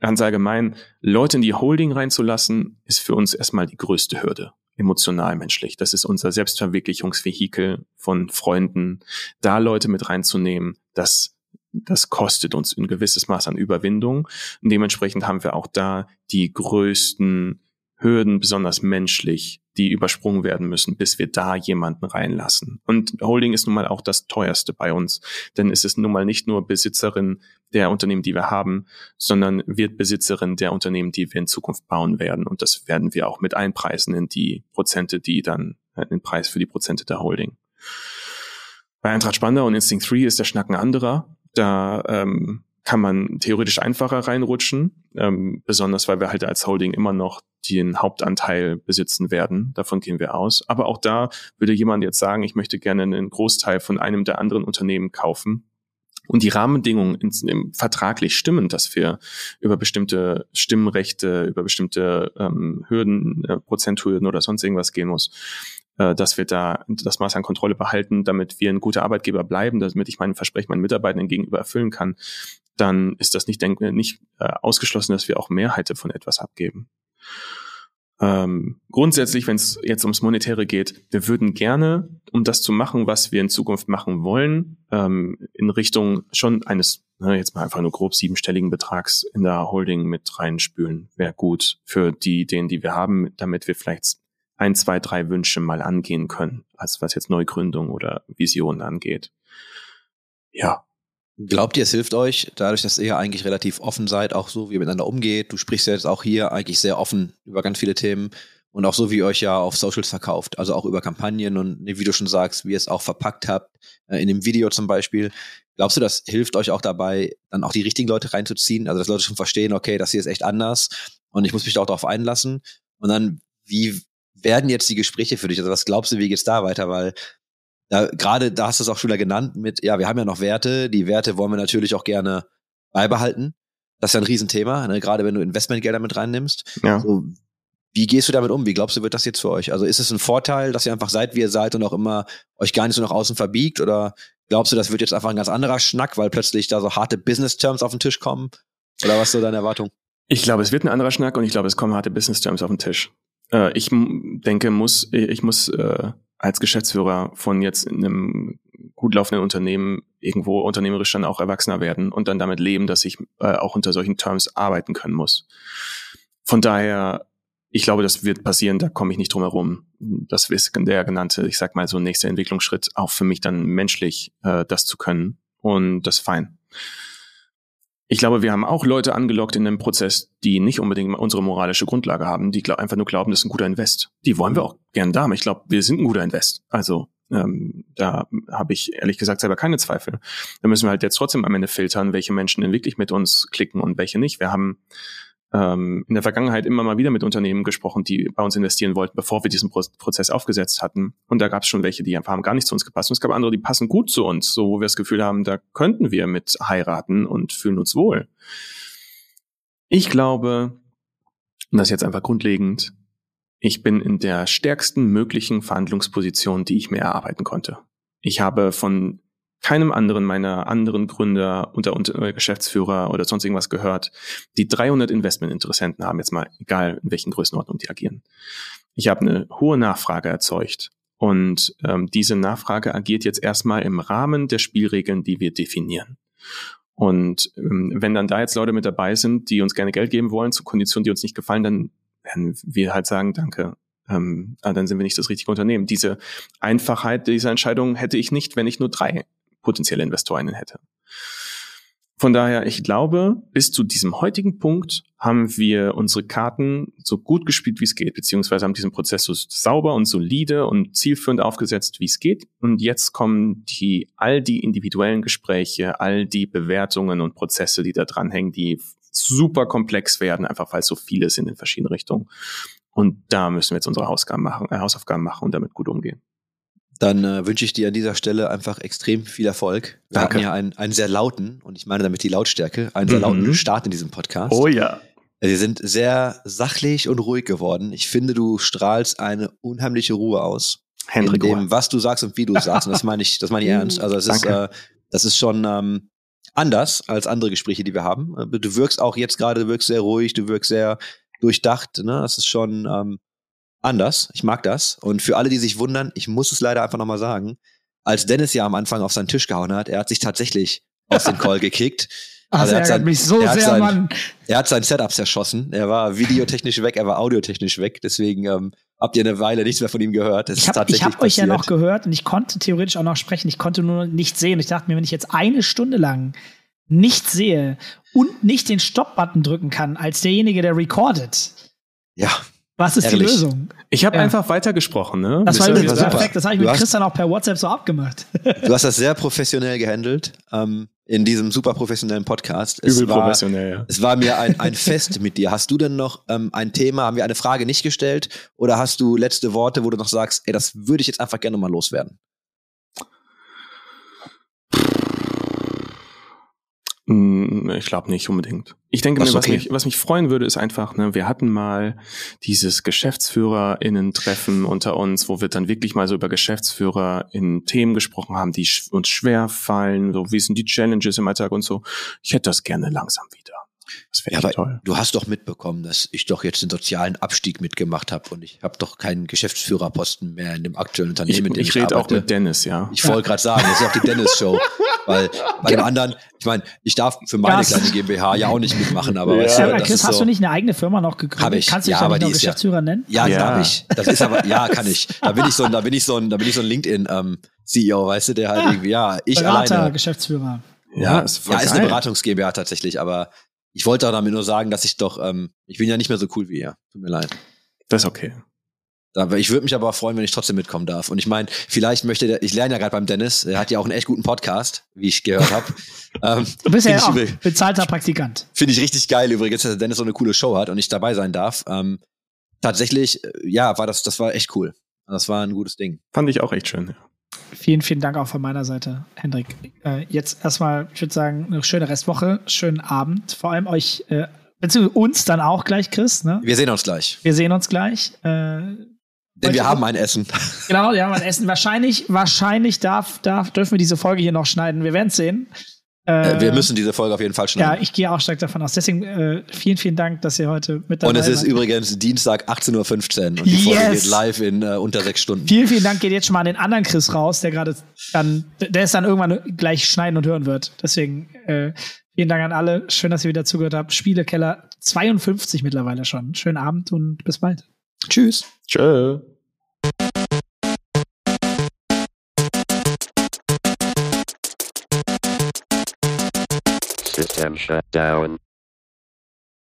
ganz allgemein, Leute in die Holding reinzulassen, ist für uns erstmal die größte Hürde emotional menschlich. Das ist unser Selbstverwirklichungsvehikel von Freunden, da Leute mit reinzunehmen, das das kostet uns ein gewisses Maß an Überwindung. Und dementsprechend haben wir auch da die größten Hürden, besonders menschlich, die übersprungen werden müssen, bis wir da jemanden reinlassen. Und Holding ist nun mal auch das teuerste bei uns, denn es ist nun mal nicht nur Besitzerin der Unternehmen, die wir haben, sondern wird Besitzerin der Unternehmen, die wir in Zukunft bauen werden. Und das werden wir auch mit einpreisen in die Prozente, die dann, in den Preis für die Prozente der Holding. Bei Eintracht Spander und Instinct 3 ist der Schnack ein anderer. Da ähm, kann man theoretisch einfacher reinrutschen, ähm, besonders weil wir halt als Holding immer noch den Hauptanteil besitzen werden. Davon gehen wir aus. Aber auch da würde jemand jetzt sagen, ich möchte gerne einen Großteil von einem der anderen Unternehmen kaufen. Und die Rahmenbedingungen in, in, vertraglich stimmen, dass wir über bestimmte Stimmrechte, über bestimmte ähm, Hürden, äh, Prozenthürden oder sonst irgendwas gehen muss, äh, dass wir da das Maß an Kontrolle behalten, damit wir ein guter Arbeitgeber bleiben, damit ich mein Versprechen meinen Mitarbeitenden gegenüber erfüllen kann, dann ist das nicht, denk, nicht äh, ausgeschlossen, dass wir auch Mehrheit von etwas abgeben. Ähm, grundsätzlich, wenn es jetzt ums Monetäre geht, wir würden gerne, um das zu machen, was wir in Zukunft machen wollen, ähm, in Richtung schon eines, na, jetzt mal einfach nur grob siebenstelligen Betrags in der Holding mit reinspülen, wäre gut für die Ideen, die wir haben, damit wir vielleicht ein, zwei, drei Wünsche mal angehen können, als was jetzt Neugründung oder Visionen angeht. Ja. Glaubt ihr, es hilft euch, dadurch, dass ihr eigentlich relativ offen seid, auch so, wie ihr miteinander umgeht? Du sprichst ja jetzt auch hier eigentlich sehr offen über ganz viele Themen und auch so, wie ihr euch ja auf Socials verkauft, also auch über Kampagnen und wie du schon sagst, wie ihr es auch verpackt habt, äh, in dem Video zum Beispiel. Glaubst du, das hilft euch auch dabei, dann auch die richtigen Leute reinzuziehen? Also, dass Leute schon verstehen, okay, das hier ist echt anders und ich muss mich da auch darauf einlassen. Und dann, wie werden jetzt die Gespräche für dich? Also was glaubst du, wie geht's da weiter? Weil da, gerade da hast du es auch schon wieder genannt mit, ja, wir haben ja noch Werte. Die Werte wollen wir natürlich auch gerne beibehalten. Das ist ja ein Riesenthema, ne? gerade wenn du Investmentgelder mit reinnimmst. Ja. So, wie gehst du damit um? Wie glaubst du, wird das jetzt für euch? Also ist es ein Vorteil, dass ihr einfach seid, wie ihr seid und auch immer euch gar nicht so nach außen verbiegt? Oder glaubst du, das wird jetzt einfach ein ganz anderer Schnack, weil plötzlich da so harte Business-Terms auf den Tisch kommen? Oder was ist so deine Erwartung? Ich glaube, es wird ein anderer Schnack und ich glaube, es kommen harte Business-Terms auf den Tisch. Äh, ich denke, muss, ich muss äh, als Geschäftsführer von jetzt einem gut laufenden Unternehmen irgendwo unternehmerisch dann auch erwachsener werden und dann damit leben, dass ich äh, auch unter solchen Terms arbeiten können muss. Von daher, ich glaube, das wird passieren, da komme ich nicht drum herum. Das ist der genannte, ich sag mal, so nächster Entwicklungsschritt, auch für mich dann menschlich äh, das zu können. Und das ist fein. Ich glaube, wir haben auch Leute angelockt in dem Prozess, die nicht unbedingt unsere moralische Grundlage haben, die einfach nur glauben, das ist ein guter Invest. Die wollen wir auch gern da, ich glaube, wir sind ein guter Invest. Also ähm, da habe ich ehrlich gesagt selber keine Zweifel. Da müssen wir halt jetzt trotzdem am Ende filtern, welche Menschen denn wirklich mit uns klicken und welche nicht. Wir haben ähm, in der Vergangenheit immer mal wieder mit Unternehmen gesprochen, die bei uns investieren wollten, bevor wir diesen Pro Prozess aufgesetzt hatten. Und da gab es schon welche, die einfach haben gar nicht zu uns gepasst. Und es gab andere, die passen gut zu uns, so wo wir das Gefühl haben, da könnten wir mit heiraten und fühlen uns wohl. Ich glaube, und das ist jetzt einfach grundlegend, ich bin in der stärksten möglichen Verhandlungsposition, die ich mir erarbeiten konnte. Ich habe von keinem anderen meiner anderen Gründer unter, unter äh, Geschäftsführer oder sonst irgendwas gehört, die 300 Investmentinteressenten haben, jetzt mal egal in welchen Größenordnungen die agieren. Ich habe eine hohe Nachfrage erzeugt Und ähm, diese Nachfrage agiert jetzt erstmal im Rahmen der Spielregeln, die wir definieren. Und ähm, wenn dann da jetzt Leute mit dabei sind, die uns gerne Geld geben wollen, zu Konditionen, die uns nicht gefallen, dann werden wir halt sagen, danke. Ähm, ah, dann sind wir nicht das richtige Unternehmen. Diese Einfachheit dieser Entscheidung hätte ich nicht, wenn ich nur drei potenzielle Investorinnen hätte. Von daher, ich glaube, bis zu diesem heutigen Punkt haben wir unsere Karten so gut gespielt, wie es geht, beziehungsweise haben diesen Prozess so sauber und solide und zielführend aufgesetzt, wie es geht. Und jetzt kommen die, all die individuellen Gespräche, all die Bewertungen und Prozesse, die da dranhängen, die super komplex werden, einfach weil so vieles in den verschiedenen Richtungen. Und da müssen wir jetzt unsere Hausaufgaben machen, äh, Hausaufgaben machen und damit gut umgehen. Dann äh, wünsche ich dir an dieser Stelle einfach extrem viel Erfolg. Wir Danke. hatten ja einen, einen sehr lauten, und ich meine damit die Lautstärke, einen sehr Mhm. lauten Start in diesem Podcast. Oh ja. Sie sind sehr sachlich und ruhig geworden. Ich finde, du strahlst eine unheimliche Ruhe aus. Hendrik, in dem, was du sagst und wie du es sagst. Und das meine ich, das meine ich ernst. Also es ist, äh, das ist schon ähm, anders als andere Gespräche, die wir haben. Äh, Du wirkst auch jetzt gerade, du wirkst sehr ruhig, du wirkst sehr durchdacht. Ne? Das ist schon ähm, anders. Ich mag das. Und für alle, die sich wundern, ich muss es leider einfach nochmal sagen, als Dennis ja am Anfang auf seinen Tisch gehauen hat, er hat sich tatsächlich aus dem Call gekickt. Ach, Also das er hat sein- mich so er hat sehr, sein- Mann. Er hat sein Setup zerschossen. Er war videotechnisch weg, er war audiotechnisch weg. Deswegen ähm, habt ihr eine Weile nichts mehr von ihm gehört. Es Ich habe hab euch ja noch gehört und ich konnte theoretisch auch noch sprechen. Ich konnte nur nicht sehen. Ich dachte mir, wenn ich jetzt eine Stunde lang nicht sehe und nicht den Stop-Button drücken kann als derjenige, der recordet, Ja, was ist Ehrlich. die Lösung? Ich habe Ja. einfach weitergesprochen, ne? Das war Das übrigens perfekt. Das habe ich Du mit hast- Christian auch per WhatsApp so abgemacht. du hast das sehr professionell gehandelt ähm, in diesem super professionellen Podcast. Es Übel war, professionell, ja. es war mir ein, ein Fest mit dir. Hast du denn noch ähm, ein Thema? Haben wir eine Frage nicht gestellt? Oder hast du letzte Worte, wo du noch sagst, ey, das würde ich jetzt einfach gerne mal loswerden? Mm, Ich glaube nicht unbedingt. Ich denke mir, so, was, okay. mich, was mich freuen würde, ist einfach, ne, wir hatten mal dieses GeschäftsführerInnen-Treffen unter uns, wo wir dann wirklich mal so über Geschäftsführer in Themen gesprochen haben, die uns schwer fallen, so wie sind die Challenges im Alltag und so. Ich hätte das gerne langsam wieder. Das wäre Ja, toll. du hast doch mitbekommen, dass ich doch jetzt den sozialen Abstieg mitgemacht habe und ich habe doch keinen Geschäftsführerposten mehr in dem aktuellen Ich, Unternehmen, dem ich, ich rede auch mit Dennis, ja. Ich wollte gerade sagen, das ist auch die Dennis-Show. Weil bei dem anderen, ich meine, ich darf für meine Das- kleine GmbH ja auch nicht mitmachen, aber Ja. weißt Ja, du, aber Chris, ist hast so, du nicht eine eigene Firma noch gegründet? Hab ich. Kannst du dich Ja, ja, aber nicht die noch ist ja- Geschäftsführer nennen? Ja, Ja. darf ich. Das ist aber, ja, kann ich. Da bin ich so ein, da bin ich so ein, da bin ich so ein LinkedIn ähm, CEO, weißt du, der halt Ah, irgendwie, ja, ich Berater, alleine. Geschäftsführer. Ja, es war ja, ist eine. Beratungs GmbH tatsächlich, aber ich wollte auch damit nur sagen, dass ich doch, ähm, ich bin ja nicht mehr so cool wie ihr. Tut mir leid. Das ist okay. Ich würde mich aber freuen, wenn ich trotzdem mitkommen darf. Und ich meine, vielleicht möchte der, ich lerne ja gerade beim Dennis, er hat ja auch einen echt guten Podcast, wie ich gehört habe. ähm, Du bist ja ich auch übel. bezahlter Praktikant. Finde ich richtig geil übrigens, dass der Dennis so eine coole Show hat und ich dabei sein darf. Ähm, tatsächlich, äh, ja, war das, das war echt cool. Das war ein gutes Ding. Fand ich auch echt schön. Ja. Vielen, vielen Dank auch von meiner Seite, Hendrik. Äh, jetzt erstmal, ich würde sagen, eine schöne Restwoche, schönen Abend. Vor allem euch, äh, beziehungsweise uns dann auch gleich, Chris. Ne? Wir sehen uns gleich. Wir sehen uns gleich. Äh, Denn wir haben ein Essen. genau, ja, mal essen. Wahrscheinlich, wahrscheinlich darf, darf, dürfen wir diese Folge hier noch schneiden. Wir werden es sehen. Äh, wir müssen diese Folge auf jeden Fall Ja, schneiden. ich gehe auch stark davon aus. Deswegen äh, vielen, vielen Dank, dass ihr heute mit dabei und es ist wart. übrigens Dienstag 18.15 Uhr und die Folge Yes. geht live in äh, unter sechs Stunden. Vielen, vielen Dank geht jetzt schon mal an den anderen Chris raus, der gerade dann, der es dann irgendwann gleich schneiden und hören wird. Deswegen äh, vielen Dank an alle. Schön, dass ihr wieder zugehört habt. Spielekeller 52 mittlerweile schon. Schönen Abend und bis bald. Tschüss. Tschö. System shut down.